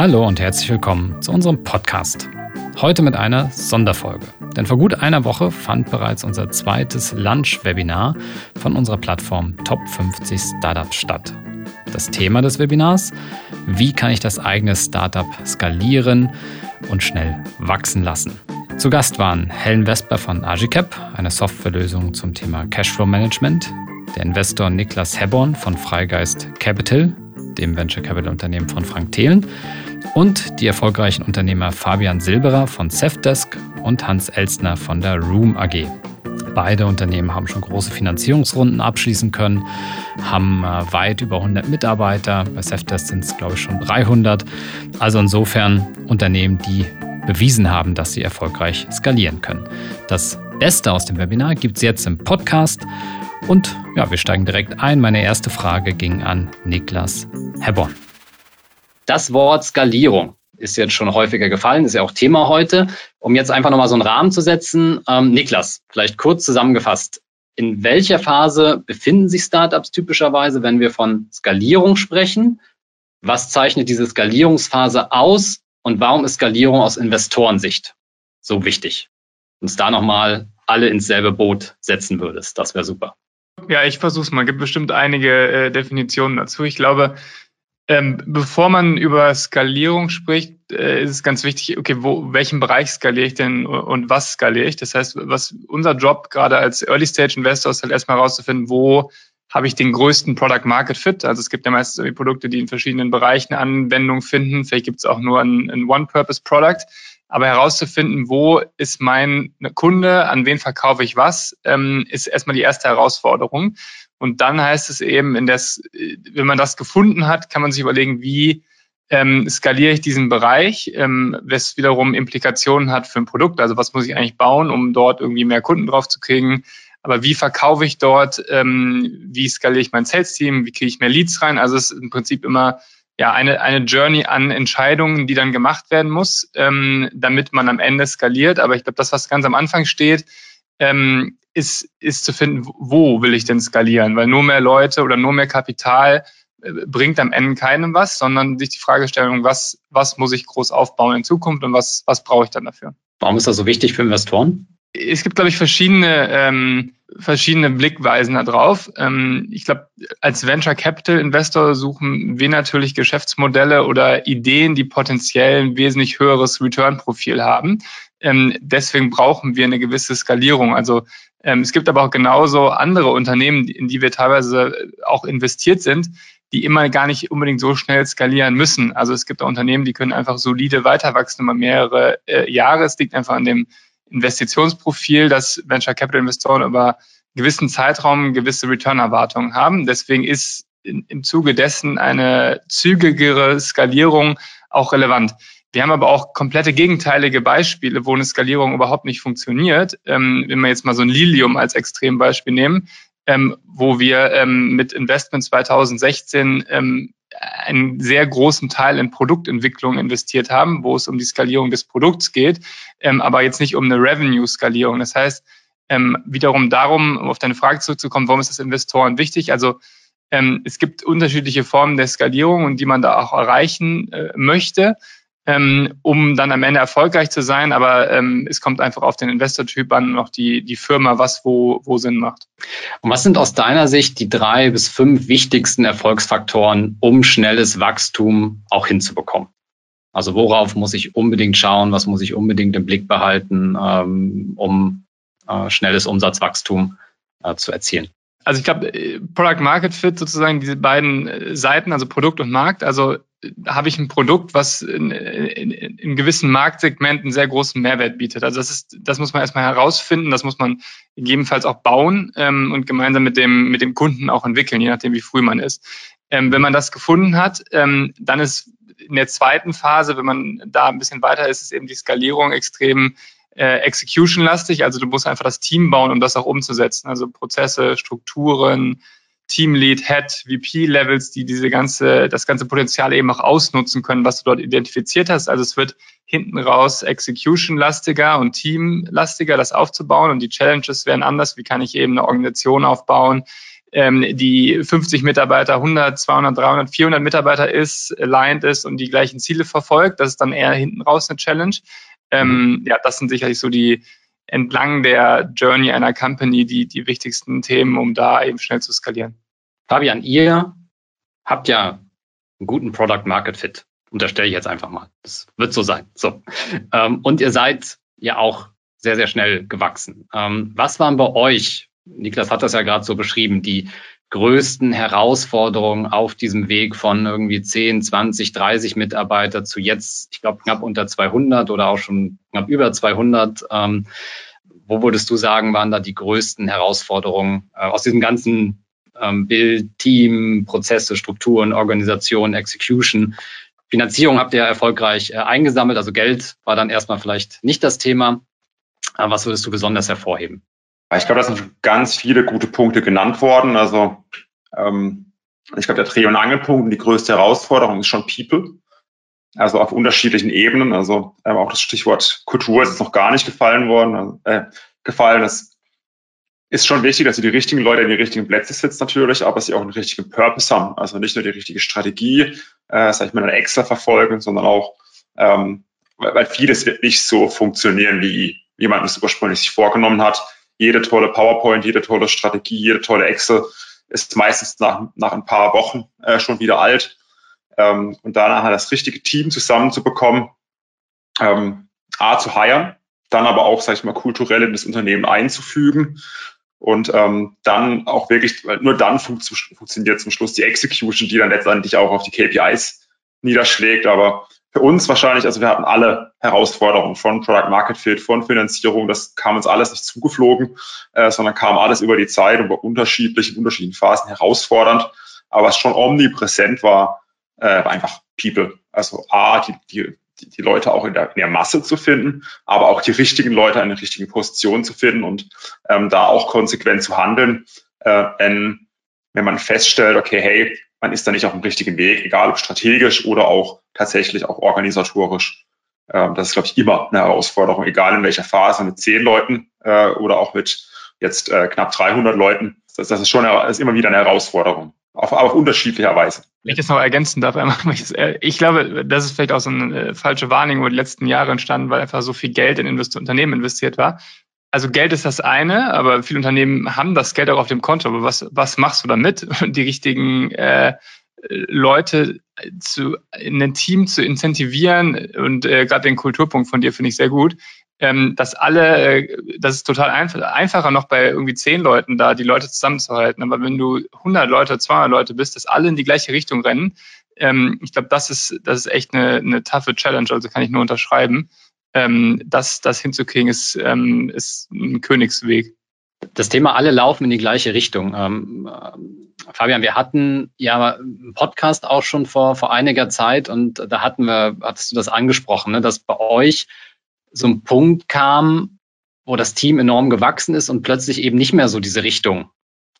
Hallo und herzlich willkommen zu unserem Podcast. Heute mit einer Sonderfolge. Denn vor gut einer Woche fand bereits unser zweites Lunch-Webinar von unserer Plattform Top 50 Startups statt. Das Thema des Webinars, wie kann ich das eigene Startup skalieren und schnell wachsen lassen. Zu Gast waren Helen Vesper von Agicap, eine Softwarelösung zum Thema Cashflow Management, der Investor Niklas Hebborn von Freigeist Capital, dem Venture Capital Unternehmen von Frank Thelen, und die erfolgreichen Unternehmer Fabian Silberer von Safdesk und Hans Elstner von der Room AG. Beide Unternehmen haben schon große Finanzierungsrunden abschließen können, haben äh, weit über 100 Mitarbeiter. Bei Safdesk sind es, glaube ich, schon 300. Also insofern Unternehmen, die bewiesen haben, dass sie erfolgreich skalieren können. Das Beste aus dem Webinar gibt es jetzt im Podcast. Und ja, wir steigen direkt ein. Meine erste Frage ging an Niklas Hebborn. Das Wort Skalierung ist jetzt schon häufiger gefallen, ist ja auch Thema heute. Um jetzt einfach nochmal so einen Rahmen zu setzen, ähm, Niklas, vielleicht kurz zusammengefasst. In welcher Phase befinden sich Startups typischerweise, wenn wir von Skalierung sprechen? Was zeichnet diese Skalierungsphase aus und warum ist Skalierung aus Investorensicht so wichtig? Uns da nochmal alle ins selbe Boot setzen würdest, das wäre super. Ja, ich versuche es mal. Es gibt bestimmt einige äh, Definitionen dazu. Ich glaube, ähm, bevor man über Skalierung spricht, äh, ist es ganz wichtig, okay, wo, welchen Bereich skaliere ich denn und was skaliere ich? Das heißt, was unser Job gerade als Early Stage Investor ist halt erstmal herauszufinden, wo habe ich den größten Product Market Fit. Also es gibt ja meistens Produkte, die in verschiedenen Bereichen Anwendung finden. Vielleicht gibt es auch nur ein, ein One-Purpose Product. Aber herauszufinden, wo ist mein Kunde, an wen verkaufe ich was, ähm, ist erstmal die erste Herausforderung. Und dann heißt es eben, in das, wenn man das gefunden hat, kann man sich überlegen, wie ähm, skaliere ich diesen Bereich, ähm, was wiederum Implikationen hat für ein Produkt. Also was muss ich eigentlich bauen, um dort irgendwie mehr Kunden drauf zu kriegen? Aber wie verkaufe ich dort? Ähm, wie skaliere ich mein Sales-Team? Wie kriege ich mehr Leads rein? Also es ist im Prinzip immer ja eine, eine Journey an Entscheidungen, die dann gemacht werden muss, ähm, damit man am Ende skaliert. Aber ich glaube, das, was ganz am Anfang steht, ähm, ist, ist zu finden, wo will ich denn skalieren? Weil nur mehr Leute oder nur mehr Kapital äh, bringt am Ende keinem was, sondern sich die Fragestellung, was, was muss ich groß aufbauen in Zukunft und was, was brauche ich dann dafür? Warum ist das so wichtig für Investoren? Es gibt, glaube ich, verschiedene ähm, verschiedene Blickweisen da drauf. Ähm, ich glaube, als Venture Capital Investor suchen wir natürlich Geschäftsmodelle oder Ideen, die potenziell ein wesentlich höheres Return-Profil haben. Ähm, deswegen brauchen wir eine gewisse Skalierung. Also es gibt aber auch genauso andere Unternehmen, in die wir teilweise auch investiert sind, die immer gar nicht unbedingt so schnell skalieren müssen. Also es gibt auch Unternehmen, die können einfach solide weiterwachsen über mehrere äh, Jahre. Es liegt einfach an dem Investitionsprofil, dass Venture Capital Investoren über gewissen Zeitraum gewisse Return-Erwartungen haben. Deswegen ist in, im Zuge dessen eine zügigere Skalierung auch relevant. Wir haben aber auch komplette gegenteilige Beispiele, wo eine Skalierung überhaupt nicht funktioniert. Ähm, wenn wir jetzt mal so ein Lilium als Extrembeispiel nehmen, ähm, wo wir ähm, mit Investment 2016 ähm, einen sehr großen Teil in Produktentwicklung investiert haben, wo es um die Skalierung des Produkts geht, ähm, aber jetzt nicht um eine Revenue-Skalierung. Das heißt, ähm, wiederum darum, um auf deine Frage zurückzukommen, warum ist das Investoren wichtig? Also es gibt unterschiedliche Formen der Skalierung und die man da auch erreichen äh, möchte ähm, um dann am Ende erfolgreich zu sein. Aber ähm, es kommt einfach auf den Investortyp an und auch die, die Firma, was wo, wo Sinn macht. Und was sind aus deiner Sicht die drei bis fünf wichtigsten Erfolgsfaktoren, um schnelles Wachstum auch hinzubekommen? Also worauf muss ich unbedingt schauen, was muss ich unbedingt im Blick behalten, ähm, um äh, schnelles Umsatzwachstum äh, zu erzielen? Also ich glaube, äh, Product Market Fit sozusagen diese beiden äh, Seiten, also Produkt und Markt. Also habe ich ein Produkt, was in, in, in gewissen Marktsegmenten sehr großen Mehrwert bietet. Also das ist, das muss man erstmal herausfinden, das muss man gegebenenfalls auch bauen ähm, und gemeinsam mit dem, mit dem Kunden auch entwickeln, je nachdem, wie früh man ist. Ähm, wenn man das gefunden hat, ähm, dann ist in der zweiten Phase, wenn man da ein bisschen weiter ist, ist eben die Skalierung extrem äh, execution-lastig. Also du musst einfach das Team bauen, um das auch umzusetzen. Also Prozesse, Strukturen, Teamlead, Head, VP-Levels, die diese ganze, das ganze Potenzial eben auch ausnutzen können, was du dort identifiziert hast. Also es wird hinten raus Execution-lastiger und Team-lastiger, das aufzubauen und die Challenges werden anders. Wie kann ich eben eine Organisation aufbauen? ähm, die 50 Mitarbeiter, 100, 200, 300, 400 Mitarbeiter ist, aligned ist und die gleichen Ziele verfolgt. Das ist dann eher hinten raus eine Challenge. Ähm, mhm. ja, das sind sicherlich so die entlang der Journey einer Company die, die wichtigsten Themen, um da eben schnell zu skalieren. Fabian, ihr habt ja einen guten Product Market Fit. Unterstelle ich jetzt einfach mal. Das wird so sein. So. Ähm, und ihr seid ja auch sehr, sehr schnell gewachsen. Ähm, was waren bei euch, Niklas hat das ja gerade so beschrieben, die größten Herausforderungen auf diesem Weg von irgendwie 10, 20, 30 Mitarbeiter zu jetzt, ich glaube, knapp unter 200 oder auch schon knapp über 200? Ähm, wo würdest du sagen, waren da die größten Herausforderungen äh, aus diesem ganzen ähm, Bild, Team, Prozesse, Strukturen, Organisation, Execution? Finanzierung habt ihr erfolgreich äh, eingesammelt, also Geld war dann erstmal vielleicht nicht das Thema. Aber was würdest du besonders hervorheben? Ich glaube, da sind ganz viele gute Punkte genannt worden. Also ähm, ich glaube, der Dreh- und Angelpunkt und die größte Herausforderung ist schon People. Also auf unterschiedlichen Ebenen. Also ähm, auch das Stichwort Kultur ist noch gar nicht gefallen worden. Also, äh, gefallen. Es ist schon wichtig, dass sie die richtigen Leute in die richtigen Plätze sitzen natürlich, aber sie auch einen richtigen Purpose haben. Also nicht nur die richtige Strategie, äh, sag ich mal, eine Excel verfolgen, sondern auch, ähm, weil vieles wird nicht so funktionieren, wie jemand es ursprünglich sich vorgenommen hat. Jede tolle PowerPoint, jede tolle Strategie, jede tolle Excel ist meistens nach, nach ein paar Wochen äh, schon wieder alt. Ähm, und danach das richtige Team zusammenzubekommen, ähm, A, zu heiren, dann aber auch, sag ich mal, kulturell in das Unternehmen einzufügen und ähm, dann auch wirklich, nur dann fun funktioniert zum Schluss die Execution, die dann letztendlich auch auf die KPIs niederschlägt. Aber für uns wahrscheinlich, also wir hatten alle Herausforderungen von Product Market Fit, von Finanzierung, das kam uns alles nicht zugeflogen, äh, sondern kam alles über die Zeit und war unterschiedlich in unterschiedlichen Phasen herausfordernd. Aber was schon omnipräsent war, äh, war einfach People. Also A, die, die, die Leute auch in der, in der Masse zu finden, aber auch die richtigen Leute in der richtigen Position zu finden und ähm, da auch konsequent zu handeln. Äh, wenn, wenn man feststellt, okay, hey, man ist da nicht auf dem richtigen Weg, egal ob strategisch oder auch tatsächlich auch organisatorisch. Ähm, das ist, glaube ich, immer eine Herausforderung, egal in welcher Phase, mit zehn Leuten äh, oder auch mit jetzt äh, knapp 300 Leuten. Das, das ist schon das ist immer wieder eine Herausforderung auf, auf unterschiedlicher Weise. Wenn ich das noch ergänzen darf, äh, ich glaube, das ist vielleicht auch so eine falsche Wahrnehmung, wo die letzten Jahre entstanden, weil einfach so viel Geld in Invest Unternehmen investiert war. Also Geld ist das eine, aber viele Unternehmen haben das Geld auch auf dem Konto. Aber was, was machst du damit? Die richtigen äh, Leute zu, in ein Team zu incentivieren und äh, gerade den Kulturpunkt von dir finde ich sehr gut, ähm, dass alle, äh, das ist total einfach, einfacher noch bei irgendwie zehn Leuten da, die Leute zusammenzuhalten. Aber wenn du 100 Leute, 200 Leute bist, dass alle in die gleiche Richtung rennen, ähm, ich glaube, das ist, das ist echt eine, eine taffe Challenge, also kann ich nur unterschreiben. Ähm, das, das hinzukriegen ist, ähm, ist ein Königsweg. Das Thema alle laufen in die gleiche Richtung. Ähm, äh, Fabian, wir hatten ja einen Podcast auch schon vor, vor einiger Zeit und da hatten wir, hattest du das angesprochen, ne, dass bei euch so ein Punkt kam, wo das Team enorm gewachsen ist und plötzlich eben nicht mehr so diese Richtung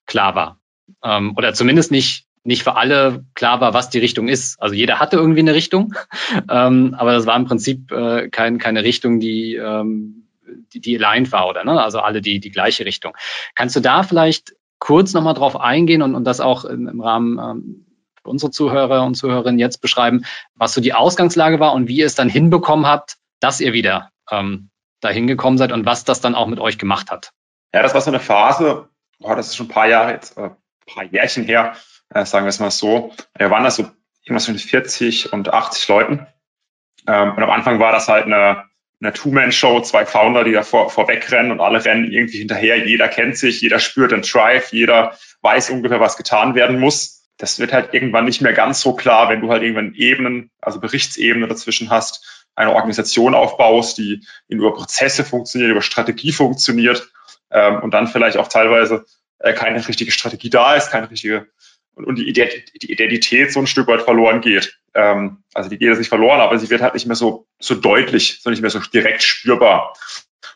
klar war. Ähm, oder zumindest nicht, nicht für alle klar war, was die Richtung ist. Also jeder hatte irgendwie eine Richtung, ähm, aber das war im Prinzip äh, kein, keine Richtung, die, ähm, die, die aligned war, oder? Ne? Also alle die, die gleiche Richtung. Kannst du da vielleicht kurz nochmal drauf eingehen und, und das auch im, im Rahmen ähm, für unsere Zuhörer und Zuhörerinnen jetzt beschreiben, was so die Ausgangslage war und wie ihr es dann hinbekommen habt, dass ihr wieder ähm, dahin gekommen seid und was das dann auch mit euch gemacht hat. Ja, das war so eine Phase, oh, das ist schon ein paar Jahre jetzt, äh, ein paar Jährchen her, äh, sagen wir es mal so. Wir waren da so irgendwas zwischen 40 und 80 Leuten. Ähm, und am Anfang war das halt eine, eine Two-Man-Show, zwei Founder, die da vor, vorwegrennen und alle rennen irgendwie hinterher. Jeder kennt sich, jeder spürt den Drive, jeder weiß ungefähr, was getan werden muss. Das wird halt irgendwann nicht mehr ganz so klar, wenn du halt irgendwann Ebenen, also Berichtsebene dazwischen hast eine Organisation aufbaust, die über Prozesse funktioniert, über Strategie funktioniert ähm, und dann vielleicht auch teilweise äh, keine richtige Strategie da ist, keine richtige und, und die, Identität so ein Stück weit verloren geht. Ähm, also die geht jetzt nicht verloren, aber sie wird halt nicht mehr so, so deutlich, so nicht mehr so direkt spürbar.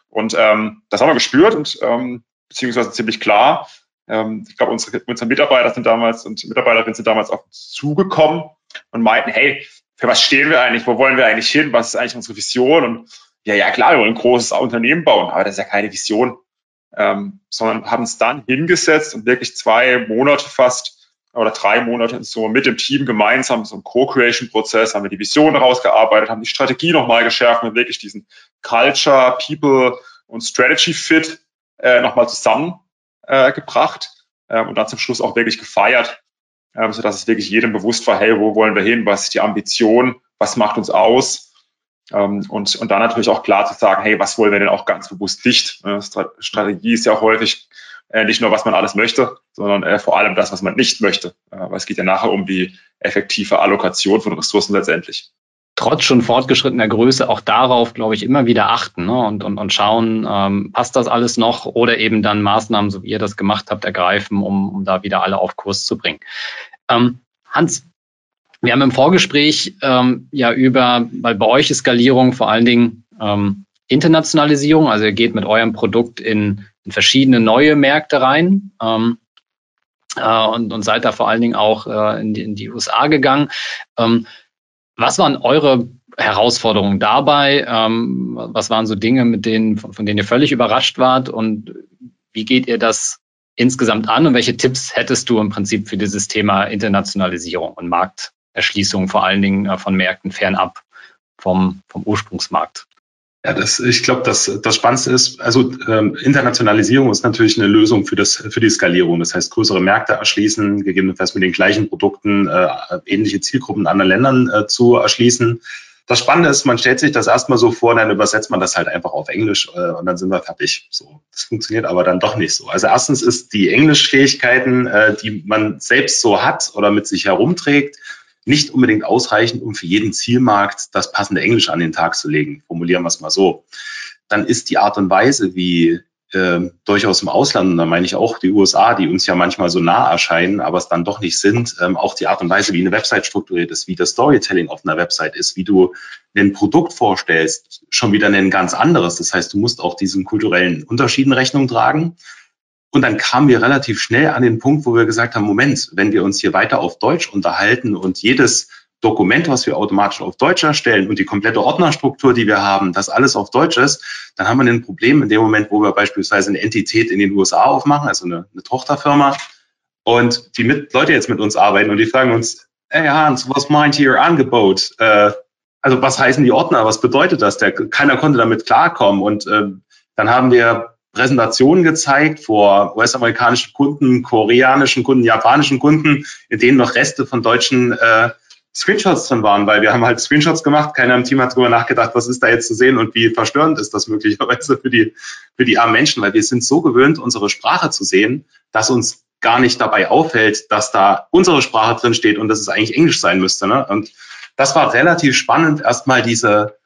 Und ähm, das haben wir gespürt und ähm, beziehungsweise ziemlich klar. Ähm, ich glaube, unsere, unsere Mitarbeiter sind damals und Mitarbeiterinnen sind damals auf uns zugekommen und meinten, hey, für was stehen wir eigentlich, wo wollen wir eigentlich hin, was ist eigentlich unsere Vision und ja, ja klar, wir wollen ein großes Unternehmen bauen, aber das ist ja keine Vision. ähm, sondern haben es dann hingesetzt und wirklich zwei Monate fast oder drei Monate so mit dem Team gemeinsam so einen Co-Creation-Prozess, haben wir die Vision herausgearbeitet, haben die Strategie nochmal geschärft und wirklich diesen Culture, People und Strategy Fit äh, nochmal zusammengebracht äh, gebracht, äh, und dann zum Schluss auch wirklich gefeiert, äh, sodass es wirklich jedem bewusst war, hey, wo wollen wir hin, was ist die Ambition, was macht uns aus? Ähm, und, und dann natürlich auch klar zu sagen, hey, was wollen wir denn auch ganz bewusst nicht? Äh, Strategie ist ja häufig äh, nicht nur, was man alles möchte, sondern äh, vor allem das, was man nicht möchte. Äh, weil es geht ja nachher um die effektive Allokation von Ressourcen letztendlich. Trotz schon fortgeschrittener Größe auch darauf, glaube ich, immer wieder achten ne? und, und, und schauen, ähm, passt das alles noch oder eben dann Maßnahmen, so wie ihr das gemacht habt, ergreifen, um, um da wieder alle auf Kurs zu bringen. Ähm, Hans, wir haben im Vorgespräch ähm, ja über, weil bei euch ist Skalierung vor allen Dingen ähm, Internationalisierung, also ihr geht mit eurem Produkt in, in verschiedene neue Märkte rein ähm, äh, und, und seid da vor allen Dingen auch äh, in, die, in die USA gegangen. Ähm, was waren eure Herausforderungen dabei? Ähm, was waren so Dinge, mit denen, von, von denen ihr völlig überrascht wart und wie geht ihr das insgesamt an und welche Tipps hättest du im Prinzip für dieses Thema Internationalisierung und Markt, Erschließung vor allen Dingen äh, von Märkten fernab vom, vom Ursprungsmarkt. Ja, das, ich glaube, das, das Spannendste ist, also ähm, Internationalisierung ist natürlich eine Lösung für, das, für die Skalierung. Das heißt, größere Märkte erschließen, gegebenenfalls mit den gleichen Produkten äh, ähnliche Zielgruppen in anderen Ländern äh, zu erschließen. Das Spannende ist, man stellt sich das erstmal so vor, dann übersetzt man das halt einfach auf Englisch äh, und dann sind wir fertig. So, das funktioniert aber dann doch nicht so. Also erstens ist die Englischfähigkeiten, äh, die man selbst so hat oder mit sich herumträgt, nicht unbedingt ausreichend, um für jeden Zielmarkt das passende Englisch an den Tag zu legen. Formulieren wir es mal so. Dann ist die Art und Weise, wie äh, durchaus im Ausland, und da meine ich auch die USA, die uns ja manchmal so nah erscheinen, aber es dann doch nicht sind, ähm, auch die Art und Weise, wie eine Website strukturiert ist, wie das Storytelling auf einer Website ist, wie du ein Produkt vorstellst, schon wieder ein ganz anderes. Das heißt, du musst auch diesen kulturellen Unterschieden Rechnung tragen. Und dann kamen wir relativ schnell an den Punkt, wo wir gesagt haben, Moment, wenn wir uns hier weiter auf Deutsch unterhalten und jedes Dokument, was wir automatisch auf Deutsch erstellen und die komplette Ordnerstruktur, die wir haben, das alles auf Deutsch ist, dann haben wir ein Problem in dem Moment, wo wir beispielsweise eine Entität in den USA aufmachen, also eine, eine Tochterfirma, und die mit, Leute jetzt mit uns arbeiten und die fragen uns, hey Hans, was meint ihr Angebot? Äh, also was heißen die Ordner? Was bedeutet das? Der, keiner konnte damit klarkommen. Und äh, dann haben wir Präsentationen gezeigt vor US-amerikanischen Kunden, koreanischen Kunden, japanischen Kunden, in denen noch Reste von deutschen äh, Screenshots drin waren, weil wir haben halt Screenshots gemacht, keiner im Team hat darüber nachgedacht, was ist da jetzt zu sehen und wie verstörend ist das möglicherweise für die, für die armen Menschen, weil wir sind so gewöhnt, unsere Sprache zu sehen, dass uns gar nicht dabei auffällt, dass da unsere Sprache drin steht und dass es eigentlich Englisch sein müsste. Ne? Und das war relativ spannend, erstmal diese,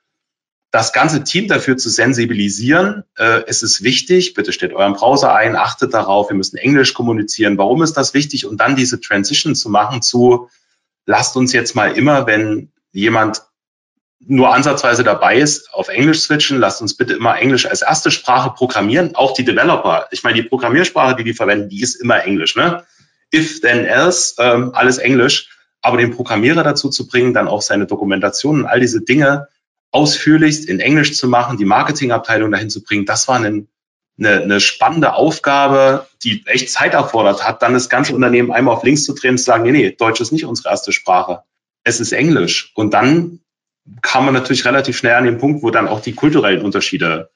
das ganze Team dafür zu sensibilisieren. Äh, es ist wichtig, bitte stellt euren Browser ein, achtet darauf, wir müssen Englisch kommunizieren. Warum ist das wichtig? Und dann diese Transition zu machen zu, lasst uns jetzt mal immer, wenn jemand nur ansatzweise dabei ist, auf Englisch switchen. Lasst uns bitte immer Englisch als erste Sprache programmieren. Auch die Developer. Ich meine, die Programmiersprache, die die verwenden, die ist immer Englisch. Ne? If, then, else, ähm, alles Englisch. Aber den Programmierer dazu zu bringen, dann auch seine Dokumentation und all diese Dinge ausführlichst in Englisch zu machen, die Marketingabteilung dahin zu bringen, das war eine, eine, eine spannende Aufgabe, die echt Zeit erfordert hat, dann das ganze Unternehmen einmal auf links zu drehen und zu sagen, nee, nee, Deutsch ist nicht unsere erste Sprache. Es ist Englisch. Und dann kam man natürlich relativ schnell an den Punkt, wo dann auch die kulturellen Unterschiede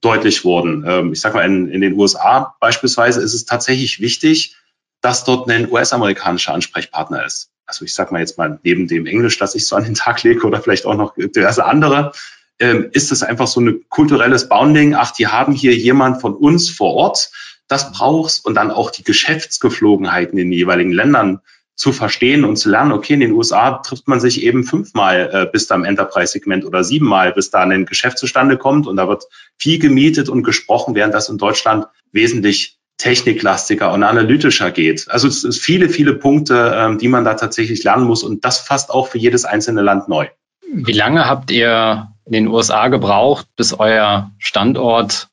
deutlich wurden. Ähm, ich sag mal, in, in den USA beispielsweise ist es tatsächlich wichtig, dass dort ein US-amerikanischer Ansprechpartner ist also ich sag mal jetzt mal neben dem Englisch, das ich so an den Tag lege oder vielleicht auch noch diverse andere, ähm, ist es einfach so ein kulturelles Bounding. Ach, die haben hier jemand von uns vor Ort, das brauchst und dann auch die Geschäftsgeflogenheiten in den jeweiligen Ländern zu verstehen und zu lernen, okay, in den USA trifft man sich eben fünfmal äh, bis da im Enterprise-Segment oder siebenmal, bis da ein Geschäft zustande kommt. Und da wird viel gemietet und gesprochen, während das in Deutschland wesentlich techniklastiger und analytischer geht. Also es ist viele, viele Punkte, ähm, die man da tatsächlich lernen muss und das fast auch für jedes einzelne Land neu. Wie lange habt ihr in den USA gebraucht, bis euer Standort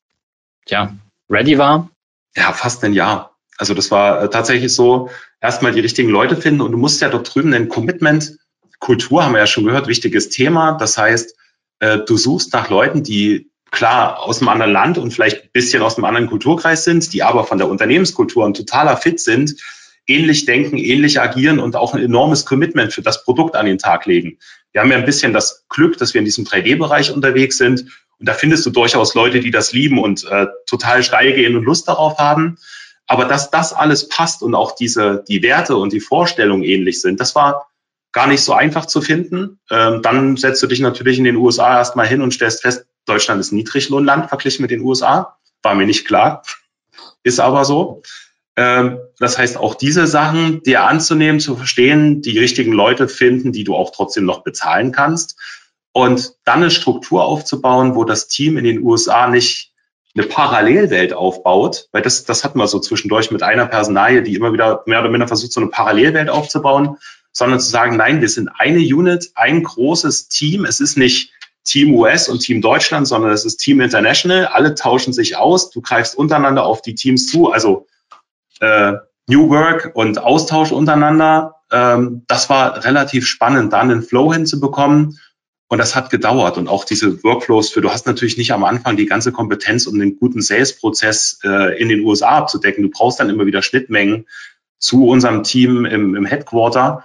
ja, ready war? Ja, fast ein Jahr. Also das war äh, tatsächlich so, erstmal die richtigen Leute finden und du musst ja dort drüben ein Commitment, Kultur haben wir ja schon gehört, wichtiges Thema. Das heißt, äh, du suchst nach Leuten, die klar aus einem anderen Land und vielleicht ein bisschen aus einem anderen Kulturkreis sind, die aber von der Unternehmenskultur ein totaler Fit sind, ähnlich denken, ähnlich agieren und auch ein enormes Commitment für das Produkt an den Tag legen. Wir haben ja ein bisschen das Glück, dass wir in diesem 3D-Bereich unterwegs sind. Und da findest du durchaus Leute, die das lieben und äh, total steil gehen und Lust darauf haben. Aber dass das alles passt und auch diese, die Werte und die Vorstellungen ähnlich sind, das war gar nicht so einfach zu finden. Ähm, dann setzt du dich natürlich in den USA erstmal hin und stellst fest, Deutschland ist Niedriglohnland verglichen mit den USA. War mir nicht klar. Ist aber so. Ähm, das heißt, auch diese Sachen dir anzunehmen, zu verstehen, die richtigen Leute finden, die du auch trotzdem noch bezahlen kannst. Und dann eine Struktur aufzubauen, wo das Team in den USA nicht eine Parallelwelt aufbaut, weil das, das hatten wir so zwischendurch mit einer Personalie, die immer wieder mehr oder minder versucht, so eine Parallelwelt aufzubauen, sondern zu sagen, nein, wir sind eine Unit, ein großes Team. Es ist nicht Team US und Team Deutschland, sondern es ist Team International. Alle tauschen sich aus. Du greifst untereinander auf die Teams zu. Also äh, New Work und Austausch untereinander. Ähm, das war relativ spannend, da einen Flow hinzubekommen. Und das hat gedauert. Und auch diese Workflows für, du hast natürlich nicht am Anfang die ganze Kompetenz, um den guten Sales-Prozess äh, in den USA abzudecken. Du brauchst dann immer wieder Schnittmengen zu unserem Team im, im Headquarter.